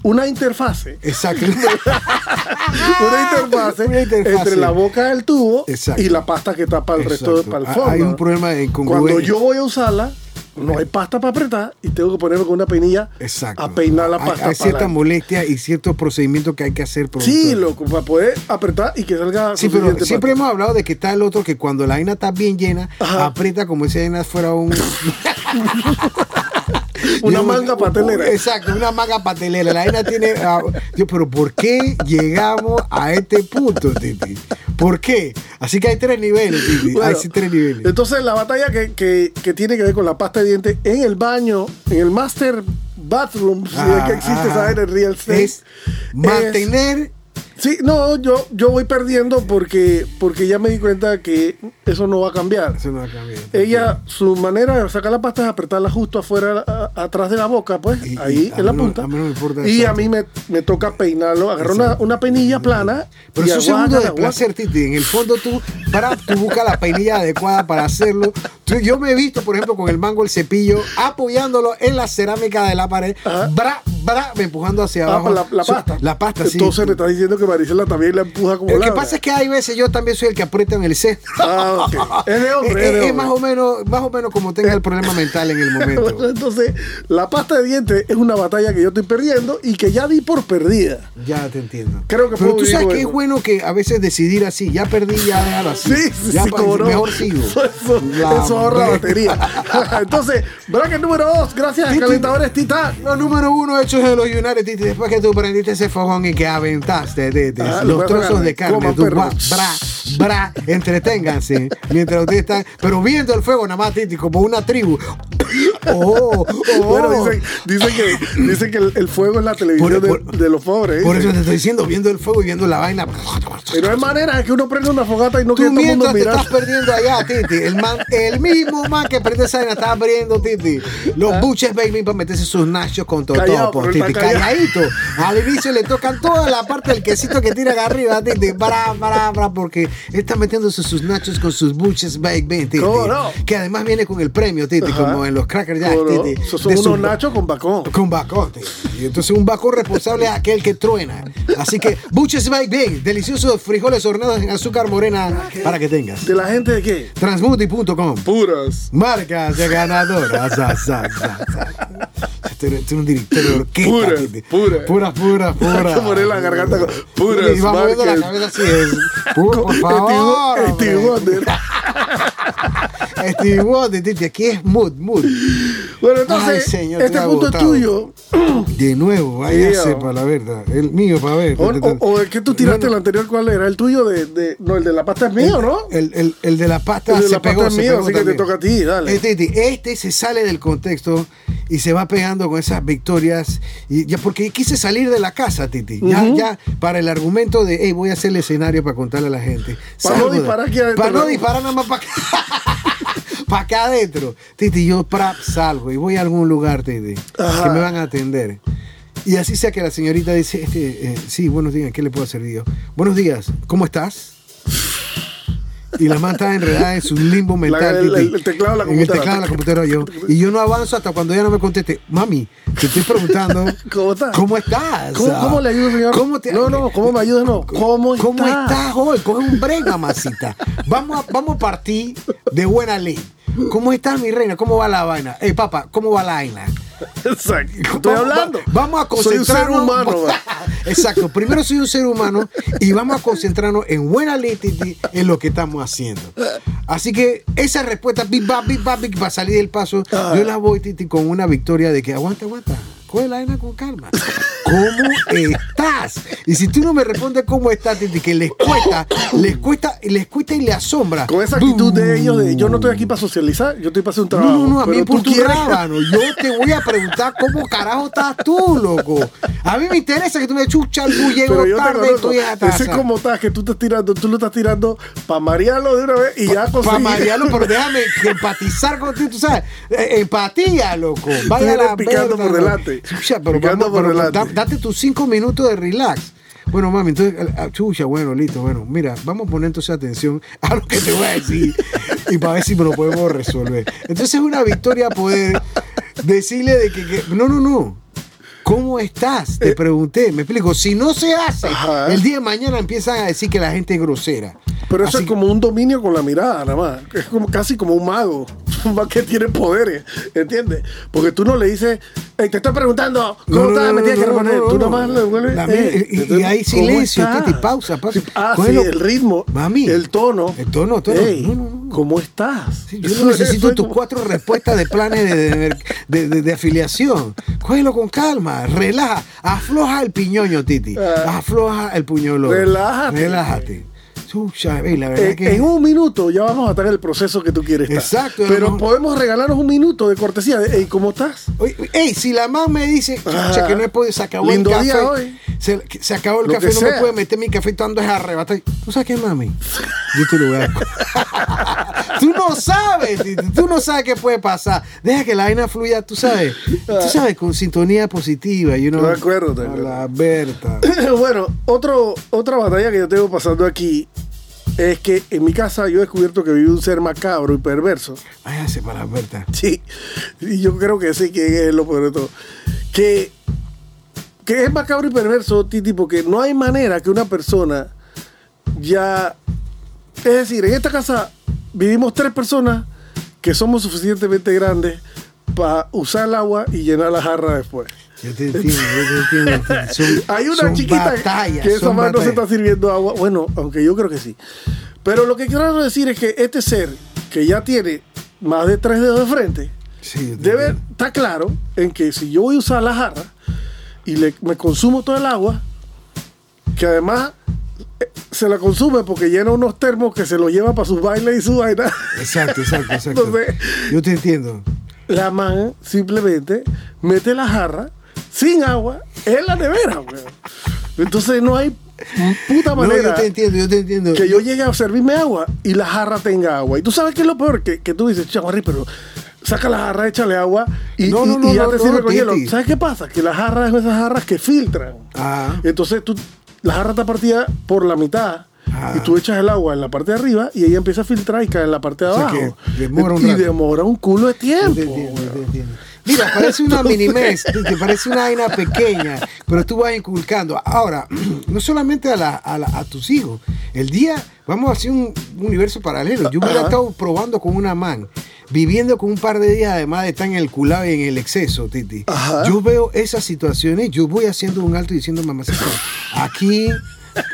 [SPEAKER 1] una interfase.
[SPEAKER 2] Exacto. <laughs>
[SPEAKER 1] una interfase
[SPEAKER 2] Una interfase.
[SPEAKER 1] entre la boca del tubo
[SPEAKER 2] Exacto.
[SPEAKER 1] y la pasta que para el resto, de,
[SPEAKER 2] Exacto.
[SPEAKER 1] para el
[SPEAKER 2] Ah,
[SPEAKER 1] fondo.
[SPEAKER 2] hay un problema de incongruencia.
[SPEAKER 1] Cuando yo voy a usarla, no hay pasta para apretar y tengo que ponerme con una peinilla
[SPEAKER 2] Exacto.
[SPEAKER 1] a peinar la
[SPEAKER 2] Hay-
[SPEAKER 1] pasta.
[SPEAKER 2] Hay,
[SPEAKER 1] para
[SPEAKER 2] cierta
[SPEAKER 1] adelante.
[SPEAKER 2] molestia y ciertos procedimientos que hay que hacer.
[SPEAKER 1] Sí, loco, para poder apretar y que salga
[SPEAKER 2] Sí, pero siempre hemos hablado de que está el otro que cuando la vaina está bien llena,
[SPEAKER 1] Ajá.
[SPEAKER 2] aprieta como si la vaina fuera un. <laughs>
[SPEAKER 1] Una
[SPEAKER 2] Yo-
[SPEAKER 1] manga patelera.
[SPEAKER 2] Exacto, una manga patelera. La vaina tiene. ah, yo, pero ¿por qué llegamos a este punto, Titi? ¿Por qué? Así que hay tres niveles, Titi.
[SPEAKER 1] Bueno,
[SPEAKER 2] hay sí tres niveles.
[SPEAKER 1] Entonces, la batalla que, que- que tiene que ver con la pasta de dientes en el baño, en el master bathroom, si es que existe
[SPEAKER 2] Ah,
[SPEAKER 1] esa en el real estate.
[SPEAKER 2] Es mantener.
[SPEAKER 1] Sí, no, yo, yo voy perdiendo porque, porque ya me di cuenta que eso no va a cambiar.
[SPEAKER 2] Eso no va a cambiar.
[SPEAKER 1] Ella, su manera de sacar la pasta es apretarla justo afuera, a- atrás de la boca, pues,
[SPEAKER 2] Y-
[SPEAKER 1] ahí en la punta.
[SPEAKER 2] a mí no me importa
[SPEAKER 1] y a mí me, me toca peinarlo, agarrar una, una penilla plana.
[SPEAKER 2] Pero
[SPEAKER 1] y
[SPEAKER 2] es un de placer, Titi. En el fondo tú, para, tú buscas la peinilla adecuada para hacerlo. Tú- yo me he visto, por ejemplo, con el mango, el cepillo, apoyándolo en la cerámica de la pared,
[SPEAKER 1] Ajá.
[SPEAKER 2] bra, empujando hacia
[SPEAKER 1] Ah,
[SPEAKER 2] abajo.
[SPEAKER 1] la, la pasta.
[SPEAKER 2] La pasta, sí.
[SPEAKER 1] Entonces me estás diciendo que Marisela también la empuja como
[SPEAKER 2] Lo que pasa es que hay veces yo también soy el que aprieta en el set.
[SPEAKER 1] Ah, ok. <laughs> Es de hombre,
[SPEAKER 2] Es, más o menos, más o menos como tenga el problema mental en el momento. <laughs>
[SPEAKER 1] Entonces, la pasta de dientes es una batalla que yo estoy perdiendo y que ya di por perdida.
[SPEAKER 2] Ya te entiendo.
[SPEAKER 1] Creo que
[SPEAKER 2] Pero
[SPEAKER 1] puedo
[SPEAKER 2] tú sabes que es bueno que a veces decidir así, ya perdí, ya déjalo así.
[SPEAKER 1] Sí, sí,
[SPEAKER 2] ya
[SPEAKER 1] sí, no.
[SPEAKER 2] Mejor sigo. <laughs>
[SPEAKER 1] Eso, eso,
[SPEAKER 2] La
[SPEAKER 1] eso ahorra batería. Entonces, bracket número 2, gracias a. Calentadores Titán.
[SPEAKER 2] Los número uno hechos de los United Titi, después que tú prendiste ese fogón y que aventaste de, de
[SPEAKER 1] Ah,
[SPEAKER 2] los
[SPEAKER 1] los
[SPEAKER 2] trozos de
[SPEAKER 1] carne.
[SPEAKER 2] va- bra, bra, entreténganse mientras ustedes están, pero viendo el fuego nada más, Titi, como una tribu. <coughs> Oh, oh.
[SPEAKER 1] Bueno, dicen, dicen que, dicen que el, el fuego es la televisión
[SPEAKER 2] Por-
[SPEAKER 1] de,
[SPEAKER 2] por-
[SPEAKER 1] de los pobres.
[SPEAKER 2] Por eso
[SPEAKER 1] dicen.
[SPEAKER 2] te estoy diciendo, viendo el fuego y viendo la vaina.
[SPEAKER 1] No hay manera, es que uno prende una fogata y no quiere todo el mundo
[SPEAKER 2] mientras te estás perdiendo allá, Titi. El, man, el mismo man que perdió esa vaina estaba abriendo, Titi. Los buches, baby, para meterse sus nachos con
[SPEAKER 1] Ah. Callado, pero
[SPEAKER 2] Titi. Calladito. Al inicio le tocan toda la parte del quesito que tira acá arriba, Titi. Bra, bra, bra, porque está metiéndose sus nachos con sus buches, baby, Titi.
[SPEAKER 1] ¿Cómo no?
[SPEAKER 2] Que además viene con el premio, Titi,
[SPEAKER 1] Ajá.
[SPEAKER 2] como en los Cracker Jack,
[SPEAKER 1] ¿Cómo no?
[SPEAKER 2] Titi.
[SPEAKER 1] Son
[SPEAKER 2] de
[SPEAKER 1] unos
[SPEAKER 2] su-
[SPEAKER 1] nachos con bacón.
[SPEAKER 2] con bacón, Titi. Y entonces un bacón responsable es aquel que truena. Así que buches, baby, bien. Deliciosos frijoles horneados en azúcar morena para que tengas.
[SPEAKER 1] ¿De la gente de qué?
[SPEAKER 2] Transmuti.com
[SPEAKER 1] Puras.
[SPEAKER 2] Marcas de ganadoras. <laughs> Za, za, za, za. Este este es un director de orquesta.
[SPEAKER 1] Puras,
[SPEAKER 2] Titi.
[SPEAKER 1] puras.
[SPEAKER 2] Puras, puras, <laughs> puras.
[SPEAKER 1] Hay que poner la garganta con puras
[SPEAKER 2] Y va moviendo la cabeza así. Es. Puro, por <laughs> favor.
[SPEAKER 1] Steve- Steve <laughs> Wonder.
[SPEAKER 2] Steve Wonder, Titi. Aquí es mood, mood.
[SPEAKER 1] Bueno, entonces,
[SPEAKER 2] Ay, señor,
[SPEAKER 1] este punto es tuyo.
[SPEAKER 2] De nuevo, váyase para la verdad. El mío para ver.
[SPEAKER 1] O, o- o el que tú tiraste
[SPEAKER 2] No,
[SPEAKER 1] el anterior, ¿cuál era? El tuyo de, de- No, el de la pasta es mío, ¿no?
[SPEAKER 2] El, el- el de la pasta
[SPEAKER 1] El de
[SPEAKER 2] se
[SPEAKER 1] la
[SPEAKER 2] pegó,
[SPEAKER 1] pasta es
[SPEAKER 2] se
[SPEAKER 1] mío,
[SPEAKER 2] pegó
[SPEAKER 1] así que te toca a ti, dale.
[SPEAKER 2] Este, este, este se sale del contexto y se va pegando con esas victorias. Y ya, porque quise salir de la casa, Titi. Ya,
[SPEAKER 1] Ujú.
[SPEAKER 2] ya para el argumento de, hey, voy a hacer el escenario para contarle a la gente.
[SPEAKER 1] Para no
[SPEAKER 2] Salgo
[SPEAKER 1] disparar aquí
[SPEAKER 2] Para ¿no? disparar nada más para acá. <laughs> para acá adentro. Titi, yo prap salgo y voy a algún lugar, Titi,
[SPEAKER 1] Ajá.
[SPEAKER 2] que me van a atender. Y así sea que la señorita dice, este, eh, sí, buenos días, ¿qué le puedo servir yo? Buenos días, ¿cómo estás? Y la man está enredada en su limbo mental.
[SPEAKER 1] el-
[SPEAKER 2] Titi.
[SPEAKER 1] el- el teclado de la
[SPEAKER 2] En el
[SPEAKER 1] computadora.
[SPEAKER 2] teclado de la computadora yo. Y yo no avanzo hasta cuando ella no me conteste. Mami, te estoy preguntando. <laughs>
[SPEAKER 1] ¿Cómo estás?
[SPEAKER 2] ¿Cómo estás?
[SPEAKER 1] ¿Cómo, cómo le ayudo, señor?
[SPEAKER 2] ¿Cómo te-
[SPEAKER 1] No, no, ¿cómo me ayuda? No. ¿Cómo,
[SPEAKER 2] ¿Cómo
[SPEAKER 1] está?
[SPEAKER 2] estás hoy? Coge un break, mamacita. Vamos a, vamos a partir de buena ley. ¿Cómo estás, mi reina? ¿Cómo va la vaina? Eh, papá, ¿cómo va la vaina?
[SPEAKER 1] Exacto. <laughs> Estoy
[SPEAKER 2] Vamos-
[SPEAKER 1] hablando.
[SPEAKER 2] va- Vamos a
[SPEAKER 1] Soy un ser
[SPEAKER 2] concentrarnos.
[SPEAKER 1] humano, <laughs> man.
[SPEAKER 2] Exacto. Primero soy un ser humano y vamos a concentrarnos en buena Titi, en lo que estamos haciendo. Así que esa respuesta, big bang, big bang, big, para salir del paso,
[SPEAKER 1] Ah.
[SPEAKER 2] yo la voy, Titi, con una victoria de que aguanta, aguanta. Coge la vaina con calma. ¿Cómo estás? Y si tú no me respondes cómo estás, que les cuesta, les cuesta, les cuesta y les asombra.
[SPEAKER 1] Con esa actitud de ellos de yo no estoy aquí para socializar, yo estoy para hacer un trabajo.
[SPEAKER 2] No, no, no, a mí por
[SPEAKER 1] tú
[SPEAKER 2] tu rábano. Yo te voy a preguntar cómo carajo estás tú, loco. A mí me interesa que tú me chuchas algo, llego
[SPEAKER 1] Pero yo te
[SPEAKER 2] tarde,
[SPEAKER 1] conozco.
[SPEAKER 2] estoy a
[SPEAKER 1] Ese es como estás, que tú estás tirando, tú lo estás tirando para marearlo de una vez y ya
[SPEAKER 2] Para
[SPEAKER 1] conseguir.
[SPEAKER 2] marearlo, pero <laughs> déjame empatizar contigo, tú sabes. Eh, empatía, loco. Vaya la
[SPEAKER 1] picando por delante.
[SPEAKER 2] Chucha, pero
[SPEAKER 1] Picando
[SPEAKER 2] vamos,
[SPEAKER 1] por
[SPEAKER 2] pero
[SPEAKER 1] delante.
[SPEAKER 2] da- date tus cinco minutos de relax. Bueno, mami, entonces, ah, chucha, bueno, listo, bueno, mira, vamos a poner entonces atención a lo que te voy a decir <laughs> y para ver si me lo podemos resolver. Entonces es una victoria poder decirle de que, que- no, no, no. ¿Cómo estás? Te pregunté, me explico. Si no se hace,
[SPEAKER 1] Eh. Ajá.
[SPEAKER 2] el día de mañana empiezan a decir que la gente es grosera.
[SPEAKER 1] Pero eso
[SPEAKER 2] Así
[SPEAKER 1] es como un dominio con la mirada, nada más. Es como casi como un mago. <laughs> Un mago que tiene poderes, ¿entiendes? Porque tú no le dices, "Ey, te estoy preguntando, ¿cómo estás?
[SPEAKER 2] no,
[SPEAKER 1] me tienes que responder. tú
[SPEAKER 2] no.
[SPEAKER 1] nomás le vuelves. "Ey,
[SPEAKER 2] y- y
[SPEAKER 1] ¿cómo
[SPEAKER 2] hay silencio,
[SPEAKER 1] estás?".
[SPEAKER 2] Titi, pausa, pausa.
[SPEAKER 1] Ah, sí, el ritmo,
[SPEAKER 2] Mami.
[SPEAKER 1] el tono.
[SPEAKER 2] El tono, tono.
[SPEAKER 1] Ey,
[SPEAKER 2] No, no, no.
[SPEAKER 1] ¿Cómo estás?
[SPEAKER 2] Sí, yo
[SPEAKER 1] Eso-
[SPEAKER 2] necesito tus
[SPEAKER 1] como-
[SPEAKER 2] cuatro respuestas de planes de, de, de- de- de afiliación. Cógelo con calma, relaja, afloja el piñoño, Titi.
[SPEAKER 1] Ah.
[SPEAKER 2] Afloja el puñolo.
[SPEAKER 1] Relájate.
[SPEAKER 2] Relájate. Chucha, ey, la verdad
[SPEAKER 1] En,
[SPEAKER 2] que.
[SPEAKER 1] en un minuto ya vamos a estar en el proceso que tú quieres estar.
[SPEAKER 2] Exacto,
[SPEAKER 1] Pero podemos regalarnos un minuto de cortesía. De, "Ey, ¿Cómo estás?
[SPEAKER 2] Oye, ey, si la mamá me dice chucha,
[SPEAKER 1] Ah.
[SPEAKER 2] que no he podido, se acabó
[SPEAKER 1] Lindo
[SPEAKER 2] el café.
[SPEAKER 1] día hoy.
[SPEAKER 2] Se, acabó el
[SPEAKER 1] Lo
[SPEAKER 2] café, no me
[SPEAKER 1] sea.
[SPEAKER 2] puede meter mi café estando es arrebatado. ¿Tú sabes qué, mami? Yo te lo voy a. <laughs> tú no sabes, tú no sabes qué puede pasar. Deja que la vaina fluya, tú sabes. Tú sabes, con sintonía positiva. Know?
[SPEAKER 1] Acuerdo, de
[SPEAKER 2] A
[SPEAKER 1] acuerdo.
[SPEAKER 2] La Berta. <coughs>
[SPEAKER 1] bueno, otro, otra batalla que yo tengo pasando aquí es que en mi casa yo he descubierto que vive un ser macabro y perverso.
[SPEAKER 2] Váyase para la Berta.
[SPEAKER 1] Sí, y yo creo que sí que es lo peor de todo. Que, que es macabro y perverso, Titi, porque no hay manera que una persona ya... Es decir, en esta casa vivimos tres personas que somos suficientemente grandes para usar el agua y llenar la jarra después.
[SPEAKER 2] Yo te entiendo, yo te entiendo. <laughs> Son-
[SPEAKER 1] Hay una
[SPEAKER 2] son
[SPEAKER 1] chiquita
[SPEAKER 2] batallas,
[SPEAKER 1] que esa más no se está sirviendo agua. Bueno, aunque yo creo que sí. Pero lo que quiero decir es que este ser que ya tiene más de tres dedos de frente,
[SPEAKER 2] Sí,
[SPEAKER 1] debe estar claro en que si yo voy a usar la jarra y le, me consumo todo el agua, que además eh, se la consume porque llena unos termos que se los lleva para sus bailes y su vaina.
[SPEAKER 2] Exacto, exacto, <laughs> exacto.
[SPEAKER 1] Entonces-
[SPEAKER 2] Yo te entiendo.
[SPEAKER 1] La man simplemente mete la jarra sin agua en la nevera, weón. Entonces no hay puta
[SPEAKER 2] No,
[SPEAKER 1] manera
[SPEAKER 2] yo te entiendo, yo te entiendo.
[SPEAKER 1] que yo llegue a servirme agua y la jarra tenga agua. Y tú sabes qué es lo peor, que, que tú dices, chavarri, pero saca la jarra, échale agua y,
[SPEAKER 2] No,
[SPEAKER 1] y-
[SPEAKER 2] no, no,
[SPEAKER 1] y ya
[SPEAKER 2] no,
[SPEAKER 1] te
[SPEAKER 2] no,
[SPEAKER 1] sirve con hielo. ¿Sabes qué pasa? Que las jarras son esas jarras que filtran.
[SPEAKER 2] Ah.
[SPEAKER 1] Entonces tú, la jarra está partida por la mitad.
[SPEAKER 2] Ah.
[SPEAKER 1] Y tú echas el agua en la parte de arriba y ella empieza a filtrar y cae en la parte de
[SPEAKER 2] O sea
[SPEAKER 1] abajo.
[SPEAKER 2] que demora
[SPEAKER 1] y demora un culo de tiempo.
[SPEAKER 2] entiendo,
[SPEAKER 1] weón.
[SPEAKER 2] entiendo. Mira, <laughs> parece una mini mes, te parece una vaina pequeña, pero tú vas inculcando. Ahora, <clears throat> no solamente a, la- a la- a tus hijos, el día, vamos a hacer un universo paralelo. Yo hubiera
[SPEAKER 1] Ajá.
[SPEAKER 2] estado probando con una man, viviendo con un par de días, además de estar en el culado y en el exceso, Titi.
[SPEAKER 1] Ajá.
[SPEAKER 2] Yo veo esas situaciones, yo voy haciendo un alto y diciendo, mamacita, aquí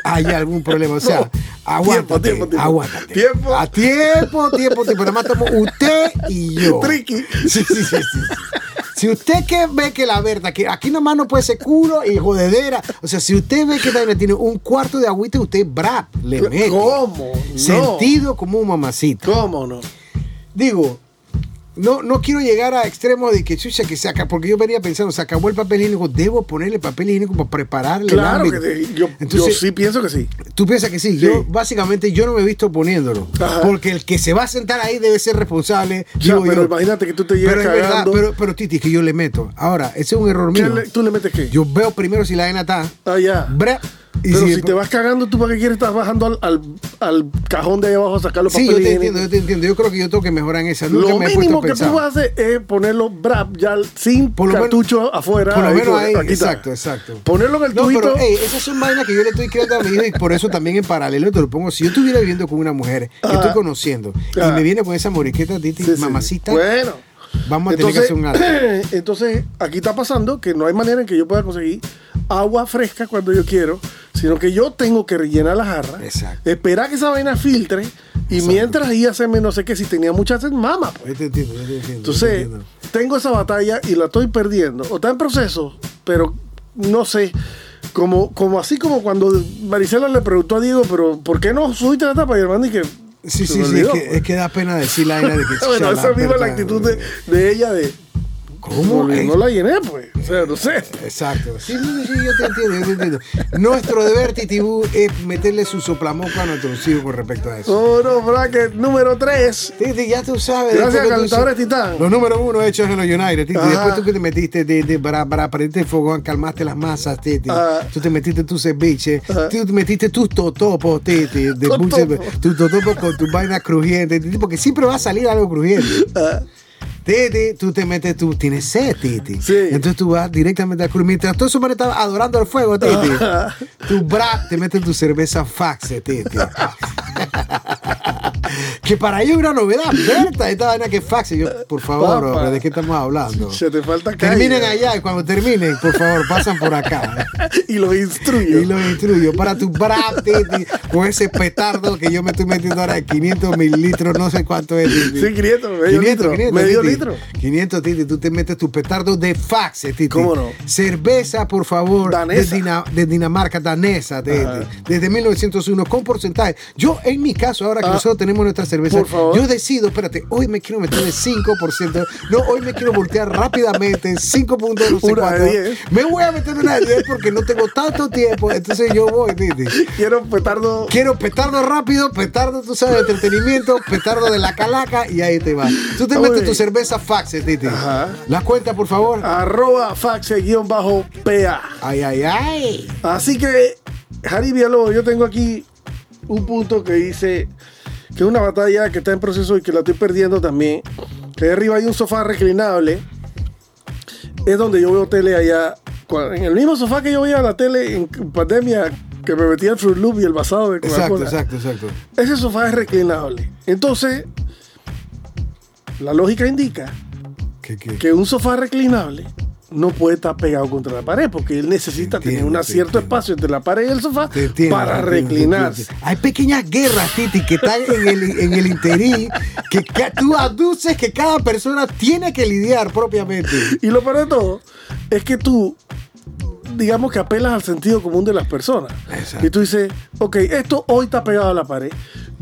[SPEAKER 2] hay algún problema. O sea,
[SPEAKER 1] No.
[SPEAKER 2] aguántate,
[SPEAKER 1] Tiempo, tiempo, tiempo.
[SPEAKER 2] aguántate.
[SPEAKER 1] Tiempo.
[SPEAKER 2] A tiempo, tiempo, tiempo. Nada más estamos usted y yo.
[SPEAKER 1] Tricky.
[SPEAKER 2] Sí, sí, sí, sí. Si usted que ve que la verdad, que aquí nomás no puede ser culo y jodedera. O sea, si usted ve que también tiene un cuarto de agüita, usted brap, le mete.
[SPEAKER 1] ¿Cómo? No.
[SPEAKER 2] Sentido como un mamacito.
[SPEAKER 1] ¿Cómo no?
[SPEAKER 2] Digo, no, no quiero llegar a extremos de que chucha que se acaba, porque yo venía pensando, se acabó el papel higiénico, debo ponerle papel higiénico para prepararle
[SPEAKER 1] Claro que. Yo,
[SPEAKER 2] Entonces,
[SPEAKER 1] yo sí pienso que sí.
[SPEAKER 2] Tú piensas que sí,
[SPEAKER 1] Sí.
[SPEAKER 2] yo básicamente yo no me he visto poniéndolo,
[SPEAKER 1] Ajá.
[SPEAKER 2] porque el que se va a sentar ahí debe ser responsable. Digo
[SPEAKER 1] pero
[SPEAKER 2] yo.
[SPEAKER 1] imagínate que tú te llegas
[SPEAKER 2] Pero verdad, pero, pero Titi, que yo le meto. Ahora, ese es un error
[SPEAKER 1] ¿Qué
[SPEAKER 2] mío.
[SPEAKER 1] le- ¿Tú le metes qué?
[SPEAKER 2] Yo veo primero si la arena está.
[SPEAKER 1] Ah, ya.
[SPEAKER 2] Y
[SPEAKER 1] Pero si,
[SPEAKER 2] si-
[SPEAKER 1] te vas cagando, ¿tú para qué quieres estar bajando al, al, al cajón de ahí abajo a sacar los
[SPEAKER 2] Sí, yo
[SPEAKER 1] papeles
[SPEAKER 2] te entiendo, yo te entiendo. Yo creo que yo tengo que mejorar en esa. Nunca
[SPEAKER 1] Lo
[SPEAKER 2] me
[SPEAKER 1] mínimo que
[SPEAKER 2] pensar.
[SPEAKER 1] tú vas a hacer es ponerlo brap ya sin
[SPEAKER 2] Por lo menos-
[SPEAKER 1] cartucho afuera.
[SPEAKER 2] por lo menos ahí,
[SPEAKER 1] aquí
[SPEAKER 2] exacto, exacto.
[SPEAKER 1] Ponerlo en el
[SPEAKER 2] No,
[SPEAKER 1] tubito.
[SPEAKER 2] pero ey, esas son vainas que yo le estoy creando a mi hijo y por eso también en paralelo te lo pongo. Si yo estuviera viviendo con una mujer que estoy conociendo y
[SPEAKER 1] Ajá.
[SPEAKER 2] me viene con esa moriqueta,
[SPEAKER 1] Sí, sí.
[SPEAKER 2] mamacita,
[SPEAKER 1] Bueno.
[SPEAKER 2] Vamos a tener que hacer un alto. <clears throat>
[SPEAKER 1] entonces, aquí está pasando que no hay manera en que yo pueda conseguir agua fresca cuando yo quiero, sino que yo tengo que rellenar la jarra,
[SPEAKER 2] Exacto.
[SPEAKER 1] esperar que esa vaina filtre y mientras ahí hacerme no sé qué, si tenía mucha sed, mama. Pues.
[SPEAKER 2] Yo te entiendo, yo te entiendo. yo te
[SPEAKER 1] Entonces,
[SPEAKER 2] entiendo.
[SPEAKER 1] tengo esa batalla y la estoy perdiendo. O está en proceso, pero no sé. Como, como así como cuando Maricela le preguntó a Diego, pero ¿por qué no subiste la tapa? Y el man que
[SPEAKER 2] Sí, sí, sí, es que, es que da pena decir la vaina de que <laughs>
[SPEAKER 1] bueno, esa misma la actitud de, de ella de
[SPEAKER 2] ¿Cómo?
[SPEAKER 1] no, no la llené, pues. O sea, no sé.
[SPEAKER 2] Exacto. Sí, sí, sí, yo te entiendo, yo te entiendo. Nuestro deber, Titibú, es meterle su soplamoco a nuestros hijos con respecto a eso.
[SPEAKER 1] Oro bracket número 3.
[SPEAKER 2] Titi, ya tú sabes.
[SPEAKER 1] Gracias, calentadores Titán.
[SPEAKER 2] Los número uno hechos en los United, Titi.
[SPEAKER 1] Ajá.
[SPEAKER 2] Después tú que te metiste de, de, para, para prenderte el fogón, calmaste las masas, Titi.
[SPEAKER 1] Ajá.
[SPEAKER 2] Tú te metiste tu ceviche.
[SPEAKER 1] Ajá.
[SPEAKER 2] Tú te metiste tus totopos, Titi. De tus totopos con tu vaina crujiente, Titi, porque siempre va a salir algo crujiente.
[SPEAKER 1] Ah,
[SPEAKER 2] Titi, tú te metes, tú tienes sed, Titi.
[SPEAKER 1] Sí.
[SPEAKER 2] Entonces tú vas directamente al cruz. Mientras eso man estaba adorando el fuego, Titi. <laughs> Tu bra, te metes tu cerveza faxe, Titi. que para ellos es una novedad, Berta, esta vaina que faxe. Yo, por favor, hombre, ¿de qué estamos hablando?
[SPEAKER 1] se te falta calle.
[SPEAKER 2] Terminen allá y cuando terminen, por favor, pasan por acá. <laughs>
[SPEAKER 1] y los instruyo.
[SPEAKER 2] Y los instruyo para tu bra, Titi, con ese petardo que yo me estoy metiendo ahora de 500 mililitros, no sé cuánto es. Titi.
[SPEAKER 1] Sí, 500, medio litro, medio
[SPEAKER 2] Titi.
[SPEAKER 1] Litro.
[SPEAKER 2] 500, Titi, tú te metes tu petardo de faxe, Titi.
[SPEAKER 1] ¿Cómo no?
[SPEAKER 2] Cerveza, por favor,
[SPEAKER 1] Danesa.
[SPEAKER 2] De, Dina- de Dinamarca, danesa. Desde 1901, con porcentaje. Yo, en mi caso, ahora que
[SPEAKER 1] Ah,
[SPEAKER 2] nosotros tenemos nuestra cerveza,
[SPEAKER 1] por favor.
[SPEAKER 2] yo decido, espérate, hoy me quiero meter de 5%. No, hoy me quiero voltear rápidamente, 5 puntos, no sé
[SPEAKER 1] Una de
[SPEAKER 2] cuánto.
[SPEAKER 1] 10.
[SPEAKER 2] Me voy a meter una de 10 porque no tengo tanto tiempo. Entonces yo voy, Titi.
[SPEAKER 1] Quiero petardo.
[SPEAKER 2] Quiero petardo rápido, petardo, tú sabes, entretenimiento, petardo de la calaca y ahí te va. Tú te
[SPEAKER 1] Oye.
[SPEAKER 2] metes tu cerveza faxe, Titi.
[SPEAKER 1] Ajá.
[SPEAKER 2] La cuenta, por favor.
[SPEAKER 1] Arroba faxe guion bajo PA.
[SPEAKER 2] Ay, ay, ay.
[SPEAKER 1] Así que, Jari Villalobos, yo tengo aquí un punto que dice que es una batalla que está en proceso y que la estoy perdiendo también. Que arriba hay un sofá reclinable. Es donde yo veo tele allá. En el mismo sofá que yo veía la tele en pandemia, que me metía el Fruit Loop y el basado de
[SPEAKER 2] Exacto,
[SPEAKER 1] Coca-Cola.
[SPEAKER 2] exacto, exacto.
[SPEAKER 1] Ese sofá es reclinable. Entonces, la lógica indica
[SPEAKER 2] ¿Qué, qué?
[SPEAKER 1] que un sofá reclinable no puede estar pegado contra la pared porque él necesita
[SPEAKER 2] entiendo,
[SPEAKER 1] tener un cierto espacio entre la pared y el sofá
[SPEAKER 2] entiendo,
[SPEAKER 1] para reclinarse.
[SPEAKER 2] Hay pequeñas guerras, Titi, que están en el, en el interín, que tú aduces que cada persona tiene que lidiar propiamente.
[SPEAKER 1] Y lo peor de todo es que tú digamos que apelas al sentido común de las personas.
[SPEAKER 2] Exacto.
[SPEAKER 1] Y tú dices, ok, esto hoy está pegado a la pared,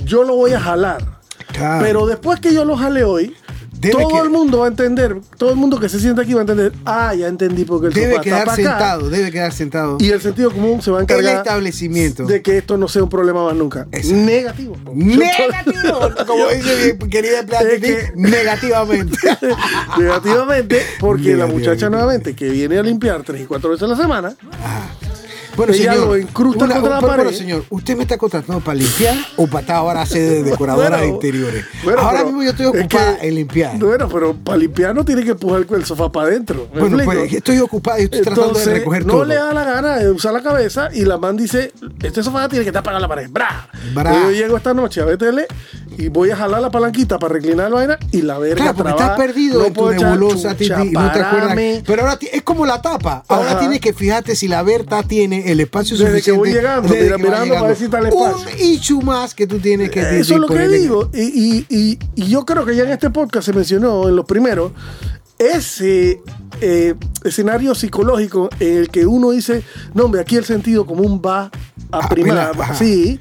[SPEAKER 1] yo lo voy a jalar.
[SPEAKER 2] Claro.
[SPEAKER 1] Pero después que yo lo jale hoy,
[SPEAKER 2] Debe
[SPEAKER 1] todo
[SPEAKER 2] que-
[SPEAKER 1] el mundo va a entender, todo el mundo que se siente aquí va a entender, ah, ya entendí porque el
[SPEAKER 2] Debe
[SPEAKER 1] sofá
[SPEAKER 2] quedar
[SPEAKER 1] está para acá.
[SPEAKER 2] sentado, debe quedar sentado.
[SPEAKER 1] Y el sentido común se va a
[SPEAKER 2] el
[SPEAKER 1] encargar
[SPEAKER 2] establecimiento.
[SPEAKER 1] de que esto no sea un problema más nunca.
[SPEAKER 2] Exacto.
[SPEAKER 1] Negativo.
[SPEAKER 2] Negativo, <laughs> como dice mi querida
[SPEAKER 1] que- <laughs>
[SPEAKER 2] negativamente. <laughs>
[SPEAKER 1] Negativamente, porque la muchacha nuevamente que viene a limpiar tres y cuatro veces a la semana,
[SPEAKER 2] Ah. Bueno,
[SPEAKER 1] Ella
[SPEAKER 2] señor,
[SPEAKER 1] lo incrusta contra la
[SPEAKER 2] pero,
[SPEAKER 1] pared.
[SPEAKER 2] pero, señor, ¿usted me está contratando para limpiar o para estar ahora hacer de decoradora de
[SPEAKER 1] Bueno,
[SPEAKER 2] interiores?
[SPEAKER 1] bueno,
[SPEAKER 2] ahora mismo yo estoy
[SPEAKER 1] es
[SPEAKER 2] ocupada
[SPEAKER 1] que-
[SPEAKER 2] en limpiar.
[SPEAKER 1] Bueno, pero para limpiar no tiene que empujar el sofá para adentro. ¿me
[SPEAKER 2] bueno, pues estoy ocupado y estoy tratando de
[SPEAKER 1] Entonces,
[SPEAKER 2] recoger
[SPEAKER 1] no
[SPEAKER 2] todo.
[SPEAKER 1] le da la gana de usar la cabeza y la man dice, este sofá tiene que estar pegado a la pared. ¡Bra!
[SPEAKER 2] Bra.
[SPEAKER 1] Entonces Yo llego esta noche a BTL y voy a jalar la palanquita para reclinar la vaina y la verga
[SPEAKER 2] Claro, porque
[SPEAKER 1] trabaja.
[SPEAKER 2] estás perdido
[SPEAKER 1] No
[SPEAKER 2] en tu nebulosa,
[SPEAKER 1] chucha,
[SPEAKER 2] no te acuerdas. Pero ahora es como la tapa. Ahora
[SPEAKER 1] Ajá.
[SPEAKER 2] tienes que fijarte si la Berta tiene el espacio
[SPEAKER 1] Desde que
[SPEAKER 2] suficiente.
[SPEAKER 1] voy llegando,
[SPEAKER 2] desde
[SPEAKER 1] mira,
[SPEAKER 2] que
[SPEAKER 1] mirando para está el espacio.
[SPEAKER 2] Un issue más que tú tienes que
[SPEAKER 1] Eso es lo que digo. Y, y- y- y yo creo que ya en este podcast se mencionó en los primeros ese eh, escenario psicológico en el que uno dice, no, hombre, aquí el sentido común va a
[SPEAKER 2] Ah,
[SPEAKER 1] primar, sí,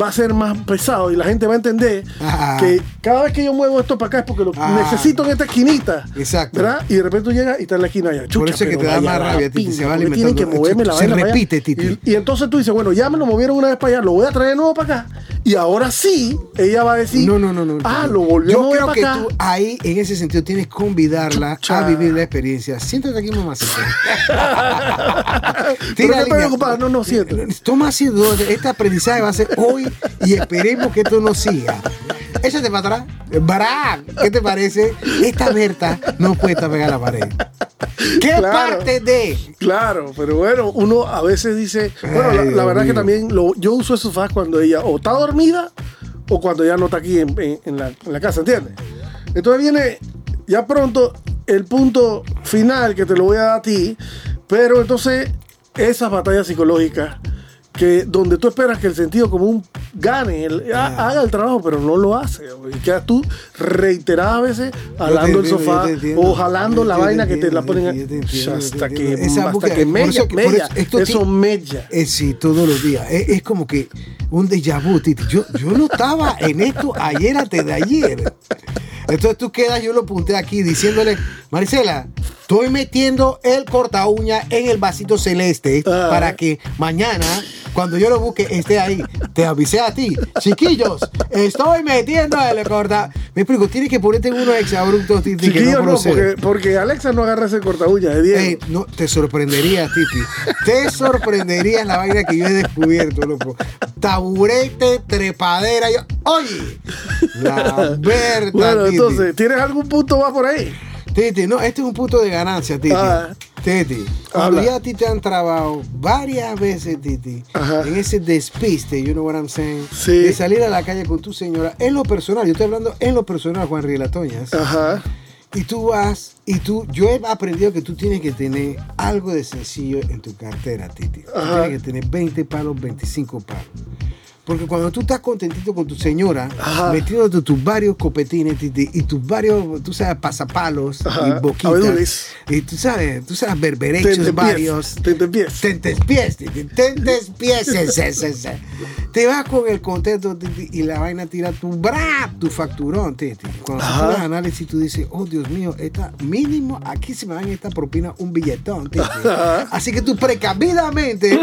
[SPEAKER 1] va a ser más pesado y la gente va a entender
[SPEAKER 2] Ajá.
[SPEAKER 1] que cada vez que yo muevo esto para acá es porque lo
[SPEAKER 2] Ah.
[SPEAKER 1] necesito en esta esquinita.
[SPEAKER 2] Exacto.
[SPEAKER 1] ¿verdad? Y de repente tú llegas y está en la esquina allá.
[SPEAKER 2] Por
[SPEAKER 1] Chucha,
[SPEAKER 2] eso es que te da más rabia,
[SPEAKER 1] pinga,
[SPEAKER 2] se va.
[SPEAKER 1] Tienen que moverme la
[SPEAKER 2] Se repite, Titi.
[SPEAKER 1] Y, y entonces tú dices, bueno, ya me lo movieron una vez para allá, lo voy a traer de nuevo para acá. Y ahora sí, ella va a decir,
[SPEAKER 2] No, no, no, no.
[SPEAKER 1] ah,
[SPEAKER 2] no.
[SPEAKER 1] lo volvió a
[SPEAKER 2] Yo
[SPEAKER 1] mover
[SPEAKER 2] creo
[SPEAKER 1] para
[SPEAKER 2] que
[SPEAKER 1] acá.
[SPEAKER 2] tú ahí, en ese sentido, tienes que convidarla A vivir la experiencia. Siéntate aquí, mamacita. <laughs>
[SPEAKER 1] Pero
[SPEAKER 2] Tira
[SPEAKER 1] que
[SPEAKER 2] línea.
[SPEAKER 1] ocupada, no, no siento.
[SPEAKER 2] Toma asiento. Este aprendizaje va a ser hoy y esperemos que esto no siga. Échate para atrás. Bará, ¿qué te parece? Esta Berta no puede a la pared. ¿Qué
[SPEAKER 1] Claro.
[SPEAKER 2] parte de?
[SPEAKER 1] Claro, pero bueno, uno a veces dice, bueno, la,
[SPEAKER 2] Ay,
[SPEAKER 1] la
[SPEAKER 2] Dios
[SPEAKER 1] verdad que
[SPEAKER 2] mío.
[SPEAKER 1] también lo, yo uso esos sofás cuando ella o está dormida o cuando ya no está aquí en, en- en la, en la casa, ¿entiendes? Entonces viene ya pronto el punto final que te lo voy a dar a ti, pero entonces esas batallas psicológicas que donde tú esperas que el sentido común gane, el- ha- haga el trabajo, pero no lo hace. Y quedas tú reiteradas veces jalando el sofá o jalando la vaina que te la ponen hasta que.
[SPEAKER 2] Esa
[SPEAKER 1] hasta que mella, mella.
[SPEAKER 2] eso esto
[SPEAKER 1] eso
[SPEAKER 2] ti-
[SPEAKER 1] mella.
[SPEAKER 2] Eh, sí, todos los días. Es, es como que un déjà vu, Titi. Yo, yo no estaba en esto ayer antes de ayer. Entonces tú quedas, yo lo apunté aquí diciéndole, Maricela, estoy metiendo el corta uña en el vasito celeste
[SPEAKER 1] Ah.
[SPEAKER 2] para que mañana, cuando yo lo busque, esté ahí. Te avisé a ti, chiquillos, estoy metiendo el corta. Me explico, tienes que ponerte en unos exabruptos, Titi, que
[SPEAKER 1] Chiquillo,
[SPEAKER 2] no
[SPEAKER 1] no, porque, porque Alexa no agarra ese corta uña de Diego.
[SPEAKER 2] Ey, no, te sorprendería, Titi. Te sorprendería la vaina que yo he descubierto, loco. Taburete, trepadera. Yo, oye, la <laughs> verdad,
[SPEAKER 1] bueno,
[SPEAKER 2] Titi.
[SPEAKER 1] Entonces, ¿tienes algún punto más por ahí?
[SPEAKER 2] Titi, no, este es un punto de ganancia, Titi.
[SPEAKER 1] Ah.
[SPEAKER 2] Titi, cuando
[SPEAKER 1] Habla.
[SPEAKER 2] ya a ti te han trabajado varias veces, Titi,
[SPEAKER 1] Ajá.
[SPEAKER 2] en ese despiste, you know what I'm saying,
[SPEAKER 1] Sí.
[SPEAKER 2] de salir a la calle con tu señora, en lo personal, yo estoy hablando en lo personal, Juan Riela Toñas,
[SPEAKER 1] Ajá.
[SPEAKER 2] y tú vas, y tú, yo he aprendido que tú tienes que tener algo de sencillo en tu cartera, Titi. Tú tienes que tener 20 palos, 25 palos. Porque cuando tú estás contentito con tu señora,
[SPEAKER 1] Ajá.
[SPEAKER 2] metiéndote tus varios copetines, y tus varios, tú sabes, pasapalos
[SPEAKER 1] Ajá.
[SPEAKER 2] y boquitas.
[SPEAKER 1] Abedules.
[SPEAKER 2] Y tú sabes, tú sabes, berberechos varios. Tentes pies, Titi, tentes pies, ese, ese, ese. Te vas con el contento, y la vaina tira tu bra, tu facturón. Cuando tú
[SPEAKER 1] Ajá.
[SPEAKER 2] haces análisis, tú dices, oh Dios mío, esta mínimo, aquí se me dan esta propina un billetón. Así que tú precavidamente,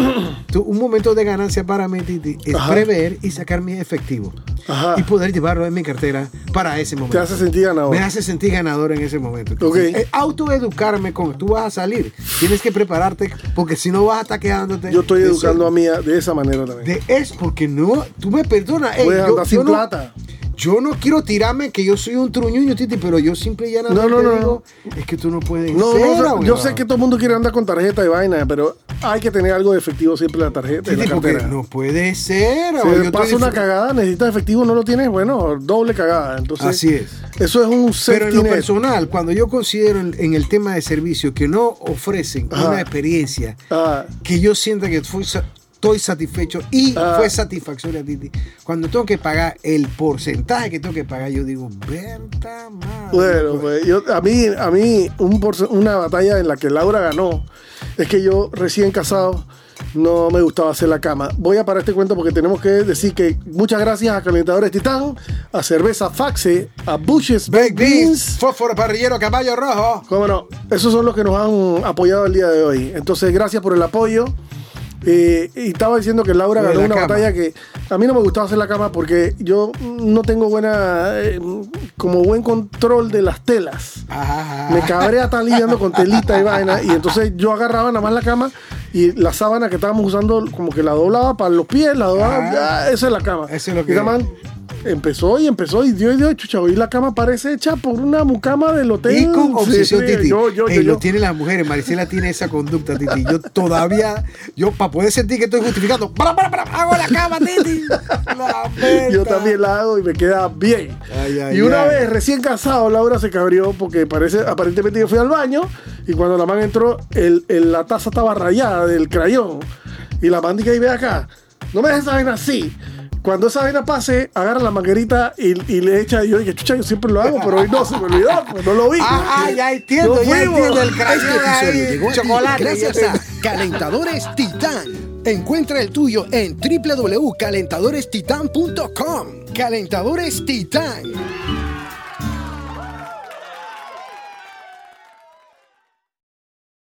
[SPEAKER 2] tú- un momento de ganancia para mí, es
[SPEAKER 1] Ajá.
[SPEAKER 2] Prever y sacar mi efectivo.
[SPEAKER 1] Ajá.
[SPEAKER 2] Y poder llevarlo en mi cartera para ese momento.
[SPEAKER 1] Te hace sentir ganador.
[SPEAKER 2] Me hace sentir ganador en ese momento.
[SPEAKER 1] Ok.
[SPEAKER 2] Eh, autoeducarme con tú vas a salir. Tienes que prepararte porque si no vas a estar quedándote.
[SPEAKER 1] Yo estoy educando a Mía de esa manera también.
[SPEAKER 2] De es porque no, tú me perdonas. ey,
[SPEAKER 1] Puedes
[SPEAKER 2] yo,
[SPEAKER 1] andar
[SPEAKER 2] yo
[SPEAKER 1] sin
[SPEAKER 2] no,
[SPEAKER 1] plata.
[SPEAKER 2] Yo no quiero tirarme que yo soy un truñuño, Titi, pero yo simple y llanamente
[SPEAKER 1] No, no, no.
[SPEAKER 2] digo, es que tú no puedes
[SPEAKER 1] No,
[SPEAKER 2] ser,
[SPEAKER 1] no, yo sé que todo el mundo quiere andar con tarjeta y vaina, pero hay que tener algo de efectivo siempre en la tarjeta y la cartera.
[SPEAKER 2] no puede ser.
[SPEAKER 1] Si
[SPEAKER 2] yo
[SPEAKER 1] pasa una cagada, necesitas efectivo, no lo tienes, bueno, doble cagada. Entonces,
[SPEAKER 2] Así es.
[SPEAKER 1] Eso es un
[SPEAKER 2] Pero en lo personal, cuando yo considero en, el tema de servicio que no ofrecen
[SPEAKER 1] Ajá.
[SPEAKER 2] una experiencia que yo sienta que fue estoy satisfecho y
[SPEAKER 1] Ah.
[SPEAKER 2] fue satisfactoria, Titi. Cuando tengo que pagar el porcentaje que tengo que pagar, yo digo, Berta madre.
[SPEAKER 1] Bueno, pues yo, a mí, a mí un una batalla en la que Laura ganó es que yo recién casado no me gustaba hacer la cama. Voy a parar este cuento porque tenemos que decir que muchas gracias a Calentadores Titán, a Cerveza Faxe, a Bushes
[SPEAKER 2] Baked Beans. fósforo parrillero, caballo rojo.
[SPEAKER 1] Cómo no, esos son los que nos han apoyado el día de hoy. Entonces, gracias por el apoyo. Eh, y estaba diciendo que Laura ganó
[SPEAKER 2] la
[SPEAKER 1] una
[SPEAKER 2] cama.
[SPEAKER 1] batalla que a mí no me gustaba hacer la cama porque yo no tengo buena, eh, como buen control de las telas.
[SPEAKER 2] Ajá,
[SPEAKER 1] Me cabrea estar lidiando con telita y vaina. Y entonces yo agarraba nada más la cama y la sábana que estábamos usando, como que la doblaba para los pies, la doblaba.
[SPEAKER 2] Ah.
[SPEAKER 1] esa es la cama.
[SPEAKER 2] Eso es lo
[SPEAKER 1] Y
[SPEAKER 2] que-
[SPEAKER 1] nada más empezó y empezó y dio y dio, chucha. Y la cama parece hecha por una mucama del hotel.
[SPEAKER 2] Y con obsesión,
[SPEAKER 1] sí,
[SPEAKER 2] Titi.
[SPEAKER 1] Yo, yo,
[SPEAKER 2] Ey,
[SPEAKER 1] yo,
[SPEAKER 2] lo tienen las mujeres. Maricela tiene esa conducta, Titi. Yo todavía, yo para poder sentir que estoy justificando, para, para, para, hago la cama, Titi. La <laughs>
[SPEAKER 1] Yo también la hago y me queda bien.
[SPEAKER 2] Ay, ay,
[SPEAKER 1] y una
[SPEAKER 2] ay.
[SPEAKER 1] vez, recién casado, Laura se cabrió porque parece, aparentemente yo fui al baño y cuando la man entró, el, el- la taza estaba rayada del crayón. Y la man dice, y ve acá, no me dejes esa vaina así. Cuando esa vaina pase, agarra la manguerita y, y le echa. Y yo dije, chucha, yo siempre lo hago, pero hoy no, se me olvidó, pues no lo vi.
[SPEAKER 2] Ah, ah, ya entiendo, ya entiendo el
[SPEAKER 3] Este
[SPEAKER 2] ahí,
[SPEAKER 3] llegó a ti
[SPEAKER 2] chocolate.
[SPEAKER 3] gracias a Calentadores Titán. Encuentra el tuyo en www.calentadorestitan.com. Calentadores Titán.